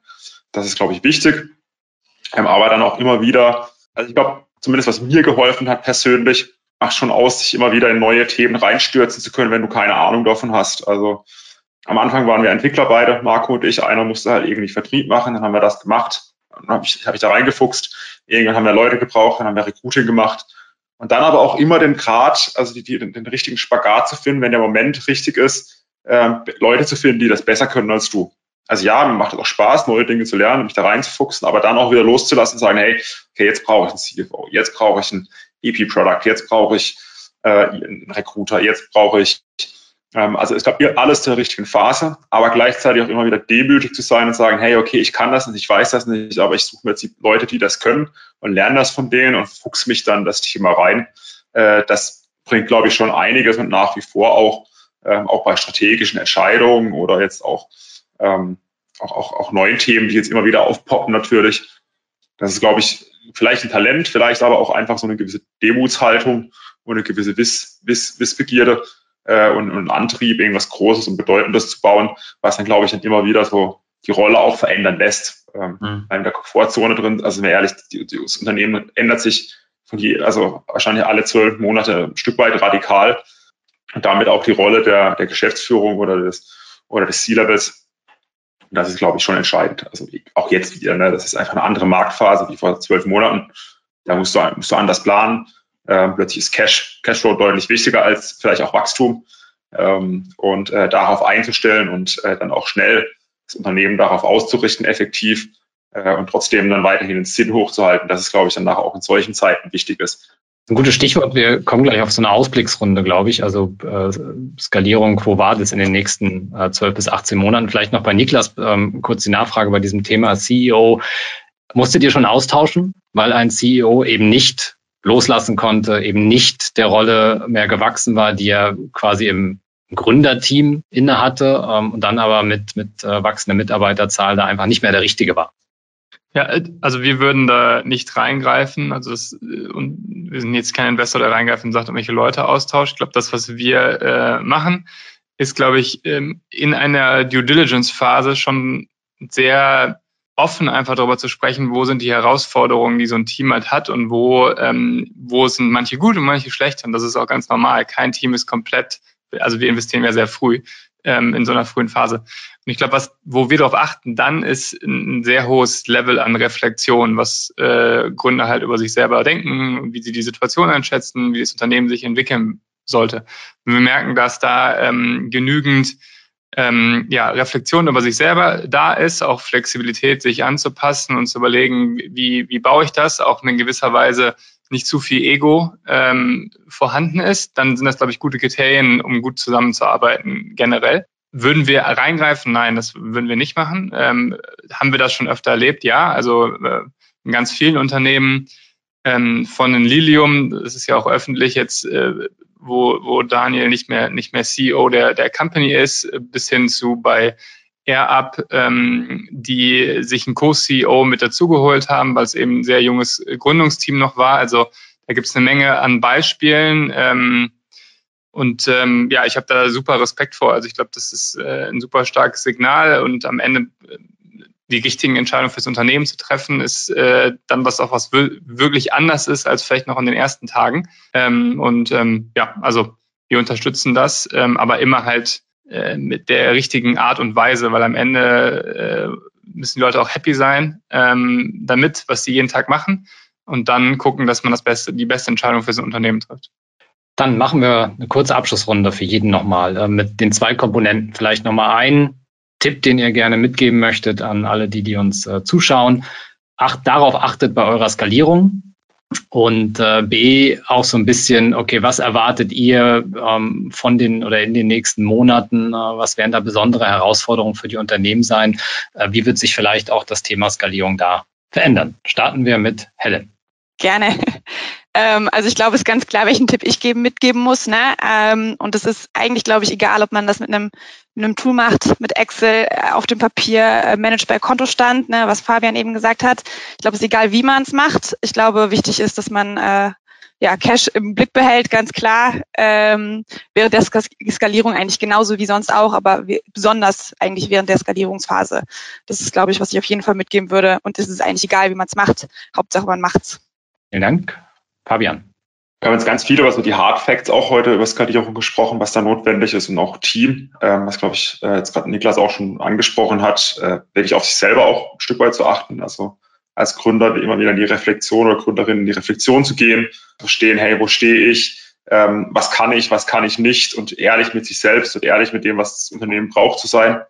Das ist, glaube ich, wichtig. Ähm, aber dann auch immer wieder, also ich glaube, zumindest was mir geholfen hat persönlich, macht schon aus, sich immer wieder in neue Themen reinstürzen zu können, wenn du keine Ahnung davon hast. Also am Anfang waren wir Entwickler beide, Marco und ich. Einer musste halt irgendwie Vertrieb machen, dann haben wir das gemacht. Dann habe ich, hab ich da reingefuchst. Irgendwann haben wir Leute gebraucht, dann haben wir Recruiting gemacht. Und dann aber auch immer den Grad, also die, die, den, richtigen Spagat zu finden, wenn der Moment richtig ist, äh, Leute zu finden, die das besser können als du. Also ja, mir macht es auch Spaß, neue Dinge zu lernen, mich da reinzufuchsen, aber dann auch wieder loszulassen und sagen, hey, okay, jetzt brauche ich einen CFO, jetzt brauche ich einen EP-Product, jetzt brauche ich äh, einen Recruiter, jetzt brauche ich Ähm, also es gab alles zur richtigen Phase, aber gleichzeitig auch immer wieder demütig zu sein und sagen, hey, okay, ich kann das nicht, ich weiß das nicht, aber ich suche mir jetzt die Leute, die das können und lerne das von denen und fuchs mich dann das Thema rein. Äh, das bringt, glaube ich, schon einiges und nach wie vor auch, ähm, auch bei strategischen Entscheidungen oder jetzt auch, ähm, auch, auch, auch neuen Themen, die jetzt immer wieder aufpoppen natürlich. Das ist, glaube ich, vielleicht ein Talent, vielleicht aber auch einfach so eine gewisse Demutshaltung und eine gewisse Wiss, Wiss, Wissbegierde, äh, und, und Antrieb, irgendwas Großes und Bedeutendes zu bauen, was dann, glaube ich, dann immer wieder so die Rolle auch verändern lässt. Ähm, mhm. In der Komfortzone drin, also mir ehrlich, die, die, das Unternehmen ändert sich von die, also wahrscheinlich alle zwölf Monate ein Stück weit radikal und damit auch die Rolle der, der Geschäftsführung oder des, oder des C-Levels. Und das ist, glaube ich, schon entscheidend. Also auch jetzt wieder, ne? das ist einfach eine andere Marktphase wie vor zwölf Monaten. Da musst du, musst du anders planen. Ähm, plötzlich ist Cash, Cashflow deutlich wichtiger als vielleicht auch Wachstum. Ähm, und äh, darauf einzustellen und äh, dann auch schnell das Unternehmen darauf auszurichten, effektiv äh, und trotzdem dann weiterhin den Sinn hochzuhalten, dass es, glaube ich, dann nachher auch in solchen Zeiten wichtig ist. Ein gutes Stichwort. Wir kommen gleich auf so eine Ausblicksrunde, glaube ich. Also äh, Skalierung, Quo Vadis in den nächsten äh, 12 bis 18 Monaten. Vielleicht noch bei Niklas ähm, kurz die Nachfrage bei diesem Thema CEO. Musstet ihr schon austauschen, weil ein CEO eben nicht loslassen konnte, eben nicht der Rolle mehr gewachsen war, die er quasi im Gründerteam innehatte ähm, und dann aber mit, mit äh, wachsender Mitarbeiterzahl da einfach nicht mehr der Richtige war. Ja, also wir würden da nicht reingreifen. Also das, äh, und wir sind jetzt kein Investor, der reingreift und sagt, um welche Leute austauscht. Ich glaube, das, was wir äh, machen, ist, glaube ich, ähm, in einer Due Diligence Phase schon sehr offen einfach darüber zu sprechen, wo sind die Herausforderungen, die so ein Team halt hat und wo, ähm, wo sind manche gut und manche schlecht. Und das ist auch ganz normal. Kein Team ist komplett, also wir investieren ja sehr früh ähm, in so einer frühen Phase. Und ich glaube, was, wo wir darauf achten, dann ist ein sehr hohes Level an Reflexion, was äh, Gründer halt über sich selber denken, wie sie die Situation einschätzen, wie das Unternehmen sich entwickeln sollte. Und wir merken, dass da ähm, genügend ähm, ja, Reflexion über sich selber da ist, auch Flexibilität, sich anzupassen und zu überlegen, wie, wie baue ich das, auch in gewisser Weise nicht zu viel Ego ähm, vorhanden ist, dann sind das, glaube ich, gute Kriterien, um gut zusammenzuarbeiten generell. Würden wir reingreifen? Nein, das würden wir nicht machen. Ähm, haben wir das schon öfter erlebt? Ja, also äh, in ganz vielen Unternehmen ähm, von Lilium, das ist ja auch öffentlich jetzt, äh, wo, wo Daniel nicht mehr, nicht mehr CEO der, der Company ist, bis hin zu bei AirUp, ähm, die sich einen Co-CEO mit dazugeholt haben, weil es eben ein sehr junges Gründungsteam noch war. Also da gibt es eine Menge an Beispielen. Ähm, und ähm, ja, ich habe da super Respekt vor. Also ich glaube, das ist äh, ein super starkes Signal und am Ende äh, die richtigen Entscheidungen fürs Unternehmen zu treffen, ist äh, dann was auch was wirklich anders ist als vielleicht noch in den ersten Tagen. Ähm, und ähm, ja, also wir unterstützen das, ähm, aber immer halt äh, mit der richtigen Art und Weise, weil am Ende äh, müssen die Leute auch happy sein ähm, damit, was sie jeden Tag machen und dann gucken, dass man das beste, die beste Entscheidung für sein Unternehmen trifft. Dann machen wir eine kurze Abschlussrunde für jeden nochmal äh, mit den zwei Komponenten. Vielleicht nochmal ein Tipp, den ihr gerne mitgeben möchtet an alle, die, die uns äh, zuschauen. Acht, darauf achtet bei eurer Skalierung. Und äh, B, auch so ein bisschen, okay, was erwartet ihr ähm, von den oder in den nächsten Monaten? Äh, was werden da besondere Herausforderungen für die Unternehmen sein? Äh, wie wird sich vielleicht auch das Thema Skalierung da verändern? Starten wir mit Helen. Gerne. Ähm, also ich glaube, es ist ganz klar, welchen Tipp ich geben, mitgeben muss. Ne? Ähm, und es ist eigentlich, glaube ich, egal, ob man das mit einem, mit einem Tool macht, mit Excel, äh, auf dem Papier, äh, managed bei Kontostand, ne, was Fabian eben gesagt hat. Ich glaube, es ist egal, wie man es macht. Ich glaube, wichtig ist, dass man äh, ja, Cash im Blick behält, ganz klar. Ähm, während der Skalierung eigentlich genauso wie sonst auch, aber besonders eigentlich während der Skalierungsphase. Das ist, glaube ich, was ich auf jeden Fall mitgeben würde. Und es ist eigentlich egal, wie man es macht. Hauptsache, man macht's. Vielen Dank. Fabian. Wir haben jetzt ganz viel über so die Hard Facts auch heute über Skalierung gesprochen, was da notwendig ist und auch Team, ähm, was glaube ich äh, jetzt gerade Niklas auch schon angesprochen hat, äh, wirklich auf sich selber auch ein Stück weit zu achten. Also als Gründer immer wieder in die Reflexion oder Gründerin in die Reflexion zu gehen, verstehen, hey, wo stehe ich, ähm, was kann ich, was kann ich nicht und ehrlich mit sich selbst und ehrlich mit dem, was das Unternehmen braucht zu sein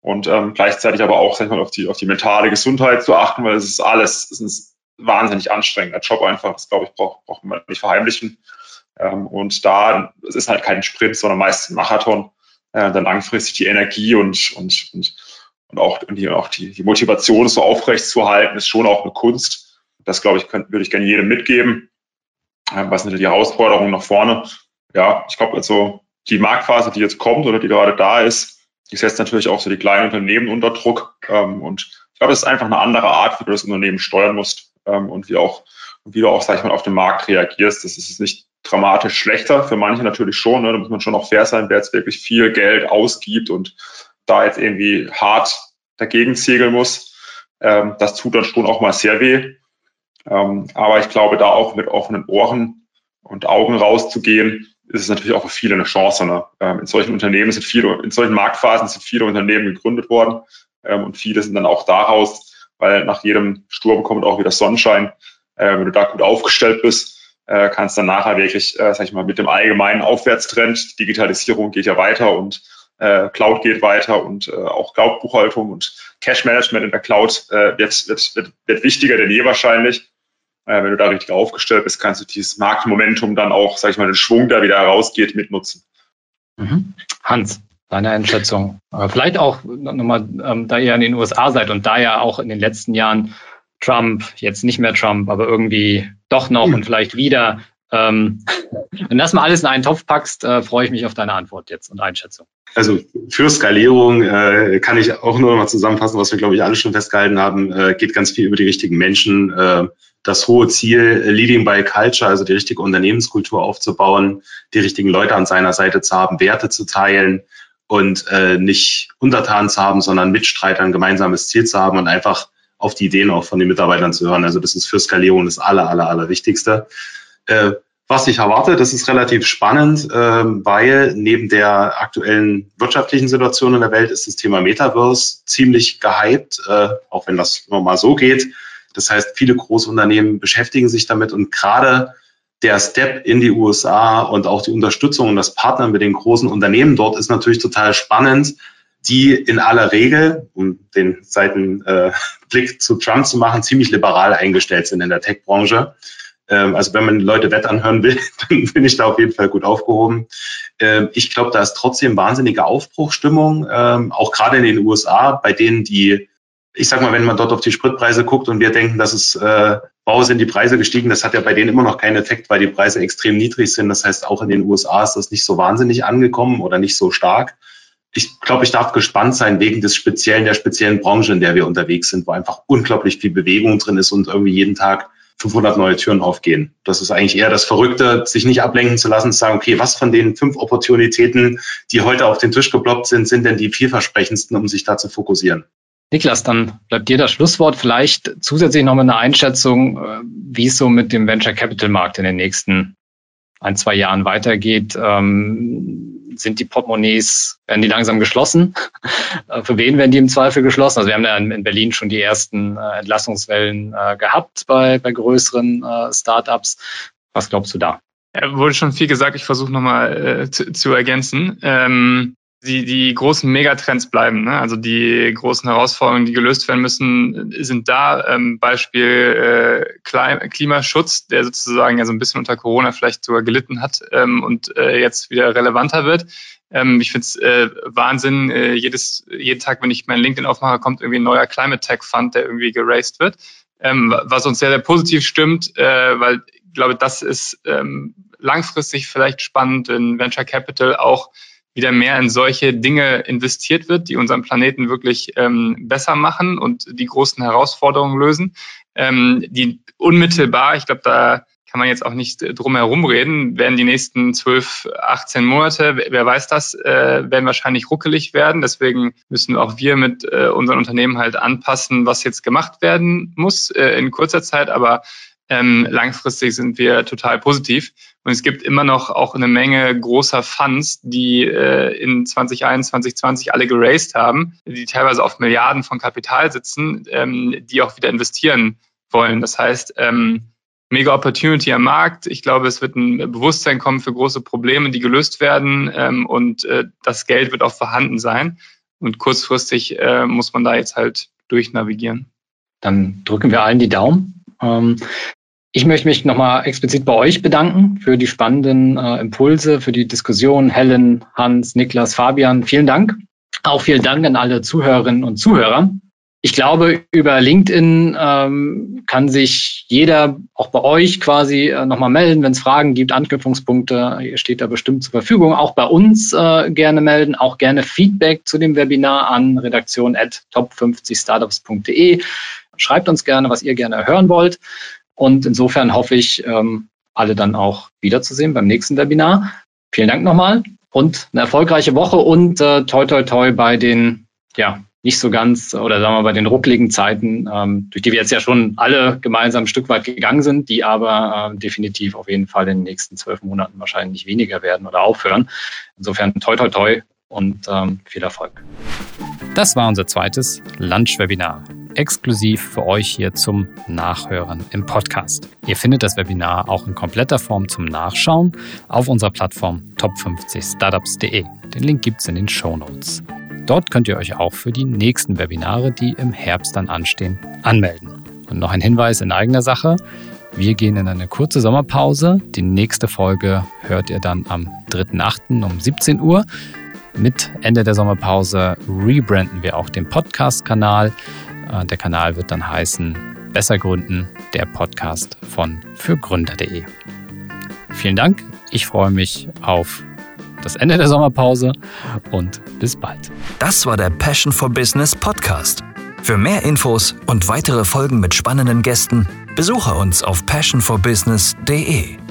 und ähm, gleichzeitig aber auch sag ich mal, auf die auf die mentale Gesundheit zu achten, weil es ist alles, es ist wahnsinnig anstrengender Job einfach. Das glaube ich, braucht, braucht man nicht verheimlichen. Ähm, und da, es ist halt kein Sprint, sondern meist ein Marathon. äh, dann langfristig die Energie und, und, und, und auch, und die, auch die, die Motivation so aufrecht zu halten, ist schon auch eine Kunst. Das, glaube ich, könnte, würde ich gerne jedem mitgeben. Äh, was sind die Herausforderungen nach vorne? Ja, ich glaube, also die Marktphase, die jetzt kommt oder die gerade da ist, die setzt natürlich auch so die kleinen Unternehmen unter Druck. Ähm, und ich glaube, das ist einfach eine andere Art, wie du das Unternehmen steuern musst ähm, und wie auch, wie du auch, sag ich mal, auf den Markt reagierst. Das ist nicht dramatisch schlechter, für manche natürlich schon. Ne? Da muss man schon auch fair sein, wer jetzt wirklich viel Geld ausgibt und da jetzt irgendwie hart dagegen ziegeln muss. Ähm, das tut dann schon auch mal sehr weh. Ähm, aber ich glaube, da auch mit offenen Ohren und Augen rauszugehen, ist es natürlich auch für viele eine Chance. Ne? Ähm, in solchen Unternehmen sind viele, in solchen Marktphasen sind viele Unternehmen gegründet worden ähm, und viele sind dann auch daraus, weil nach jedem Sturm kommt auch wieder Sonnenschein. Äh, wenn du da gut aufgestellt bist, äh, kannst dann nachher wirklich, äh, sag ich mal, mit dem allgemeinen Aufwärtstrend, Digitalisierung geht ja weiter und äh, Cloud geht weiter und äh, auch Cloud-Buchhaltung und Cash-Management in der Cloud äh, wird, wird, wird, wird wichtiger denn je wahrscheinlich. Äh, wenn du da richtig aufgestellt bist, kannst du dieses Marktmomentum dann auch, sag ich mal, den Schwung, der wieder herausgeht, mitnutzen. Mhm. Hans, deine Einschätzung. Aber vielleicht auch nochmal, ähm, da ihr in den USA seid und da ja auch in den letzten Jahren Trump, jetzt nicht mehr Trump, aber irgendwie doch noch mhm. und vielleicht wieder. Ähm, wenn das mal alles in einen Topf packst, äh, freue ich mich auf deine Antwort jetzt und Einschätzung. Also für Skalierung äh, kann ich auch nur mal zusammenfassen, was wir, glaube ich, alle schon festgehalten haben, äh, geht ganz viel über die richtigen Menschen. Äh, das hohe Ziel, Leading by Culture, also die richtige Unternehmenskultur aufzubauen, die richtigen Leute an seiner Seite zu haben, Werte zu teilen und äh, nicht untertan zu haben, sondern Mitstreiter ein gemeinsames Ziel zu haben und einfach auf die Ideen auch von den Mitarbeitern zu hören. Also das ist für Skalierung das aller, aller, aller Wichtigste. Äh, was ich erwarte, das ist relativ spannend, äh, weil neben der aktuellen wirtschaftlichen Situation in der Welt ist das Thema Metaverse ziemlich gehypt, äh, auch wenn das nur mal so geht. Das heißt, viele Großunternehmen beschäftigen sich damit und gerade der Step in die USA und auch die Unterstützung und das Partnern mit den großen Unternehmen dort ist natürlich total spannend, die in aller Regel, um den Seitenblick äh, zu Trump zu machen, ziemlich liberal eingestellt sind in der Tech-Branche. Ähm, also wenn man Leute wettern will, dann bin ich da auf jeden Fall gut aufgehoben. Ähm, ich glaube, da ist trotzdem wahnsinnige Aufbruchstimmung, ähm, auch gerade in den USA, bei denen die ich sag mal, wenn man dort auf die Spritpreise guckt und wir denken, dass es, äh, wow, sind die Preise gestiegen, das hat ja bei denen immer noch keinen Effekt, weil die Preise extrem niedrig sind. Das heißt, auch in den USA ist das nicht so wahnsinnig angekommen oder nicht so stark. Ich glaube, ich darf gespannt sein wegen des speziellen, der speziellen Branche, in der wir unterwegs sind, wo einfach unglaublich viel Bewegung drin ist und irgendwie jeden Tag 500 neue Türen aufgehen. Das ist eigentlich eher das Verrückte, sich nicht ablenken zu lassen, zu sagen, okay, was von den fünf Opportunitäten, die heute auf den Tisch geploppt sind, sind denn die vielversprechendsten, um sich da zu fokussieren? Niklas, dann bleibt dir das Schlusswort. Vielleicht zusätzlich noch mal eine Einschätzung, äh, wie es so mit dem Venture Capital Markt in den nächsten ein, zwei Jahren weitergeht. Ähm, sind die Portemonnaies, werden die langsam geschlossen? Äh, für wen werden die im Zweifel geschlossen? Also wir haben ja in Berlin schon die ersten äh, Entlassungswellen gehabt bei, bei größeren Startups. Was glaubst du da? Ja, wurde schon viel gesagt. Ich versuche nochmal äh, zu, zu ergänzen. Ähm, die, die großen Megatrends bleiben. Ne? Also die großen Herausforderungen, die gelöst werden müssen, sind da. Ähm, Beispiel äh, Klimaschutz, der sozusagen ja so ein bisschen unter Corona vielleicht sogar gelitten hat ähm, und äh, jetzt wieder relevanter wird. Ähm, ich finde es äh, Wahnsinn. Äh, jedes, jeden Tag, wenn ich mein LinkedIn aufmache, kommt irgendwie ein neuer Climate Tech Fund, der irgendwie geraced wird. Ähm, was uns sehr, sehr positiv stimmt, äh, weil ich glaube, das ist ähm, langfristig vielleicht spannend, in Venture Capital auch wieder mehr in solche Dinge investiert wird, die unseren Planeten wirklich ähm, besser machen und die großen Herausforderungen lösen. Ähm, die unmittelbar, ich glaube, da kann man jetzt auch nicht drum herum reden, werden die nächsten 12, 18 Monate, wer weiß das, äh, werden wahrscheinlich ruckelig werden. Deswegen müssen auch wir mit äh, unseren Unternehmen halt anpassen, was jetzt gemacht werden muss äh, in kurzer Zeit. Aber ähm, langfristig sind wir total positiv. Und es gibt immer noch auch eine Menge großer Funds, die äh, in 2021, 2020 alle geraced haben, die teilweise auf Milliarden von Kapital sitzen, ähm, die auch wieder investieren wollen. Das heißt, ähm, mega Opportunity am Markt. Ich glaube, es wird ein Bewusstsein kommen für große Probleme, die gelöst werden ähm, und äh, das Geld wird auch vorhanden sein. Und kurzfristig äh, muss man da jetzt halt durchnavigieren. Dann drücken wir allen die Daumen. Ähm, Ich möchte mich nochmal explizit bei euch bedanken für die spannenden äh, Impulse, für die Diskussion. Helen, Hans, Niklas, Fabian, vielen Dank. Auch vielen Dank an alle Zuhörerinnen und Zuhörer. Ich glaube, über LinkedIn ähm, kann sich jeder, auch bei euch quasi, äh, nochmal melden, wenn es Fragen gibt, Anknüpfungspunkte. Ihr steht da bestimmt zur Verfügung. Auch bei uns äh, gerne melden, auch gerne Feedback zu dem Webinar an redaktion at top50startups.de. Schreibt uns gerne, was ihr gerne hören wollt. Und insofern hoffe ich, ähm, alle dann auch wiederzusehen beim nächsten Webinar. Vielen Dank nochmal und eine erfolgreiche Woche und äh, toi toi toi bei den ja, nicht so ganz oder sagen wir bei den ruckligen Zeiten, ähm, durch die wir jetzt ja schon alle gemeinsam ein Stück weit gegangen sind, die aber äh, definitiv auf jeden Fall in den nächsten zwölf Monaten wahrscheinlich weniger werden oder aufhören. Insofern toi toi toi und ähm, viel Erfolg. Das war unser zweites Lunch-Webinar, exklusiv für euch hier zum Nachhören im Podcast. Ihr findet das Webinar auch in kompletter Form zum Nachschauen auf unserer Plattform top50startups.de. Den Link gibt's in den Show Notes. Dort könnt ihr euch auch für die nächsten Webinare, die im Herbst dann anstehen, anmelden. Und noch ein Hinweis in eigener Sache. Wir gehen in eine kurze Sommerpause. Die nächste Folge hört ihr dann am 3.8. um 17 Uhr. Mit Ende der Sommerpause rebranden wir auch den Podcast-Kanal. Äh, der Kanal wird dann heißen Besser Gründen, der Podcast von fürgründer.de. Vielen Dank. Ich freue mich auf das Ende der Sommerpause und bis bald. Das war der Passion for Business Podcast. Für mehr Infos und weitere Folgen mit spannenden Gästen besuche uns auf passionforbusiness.de.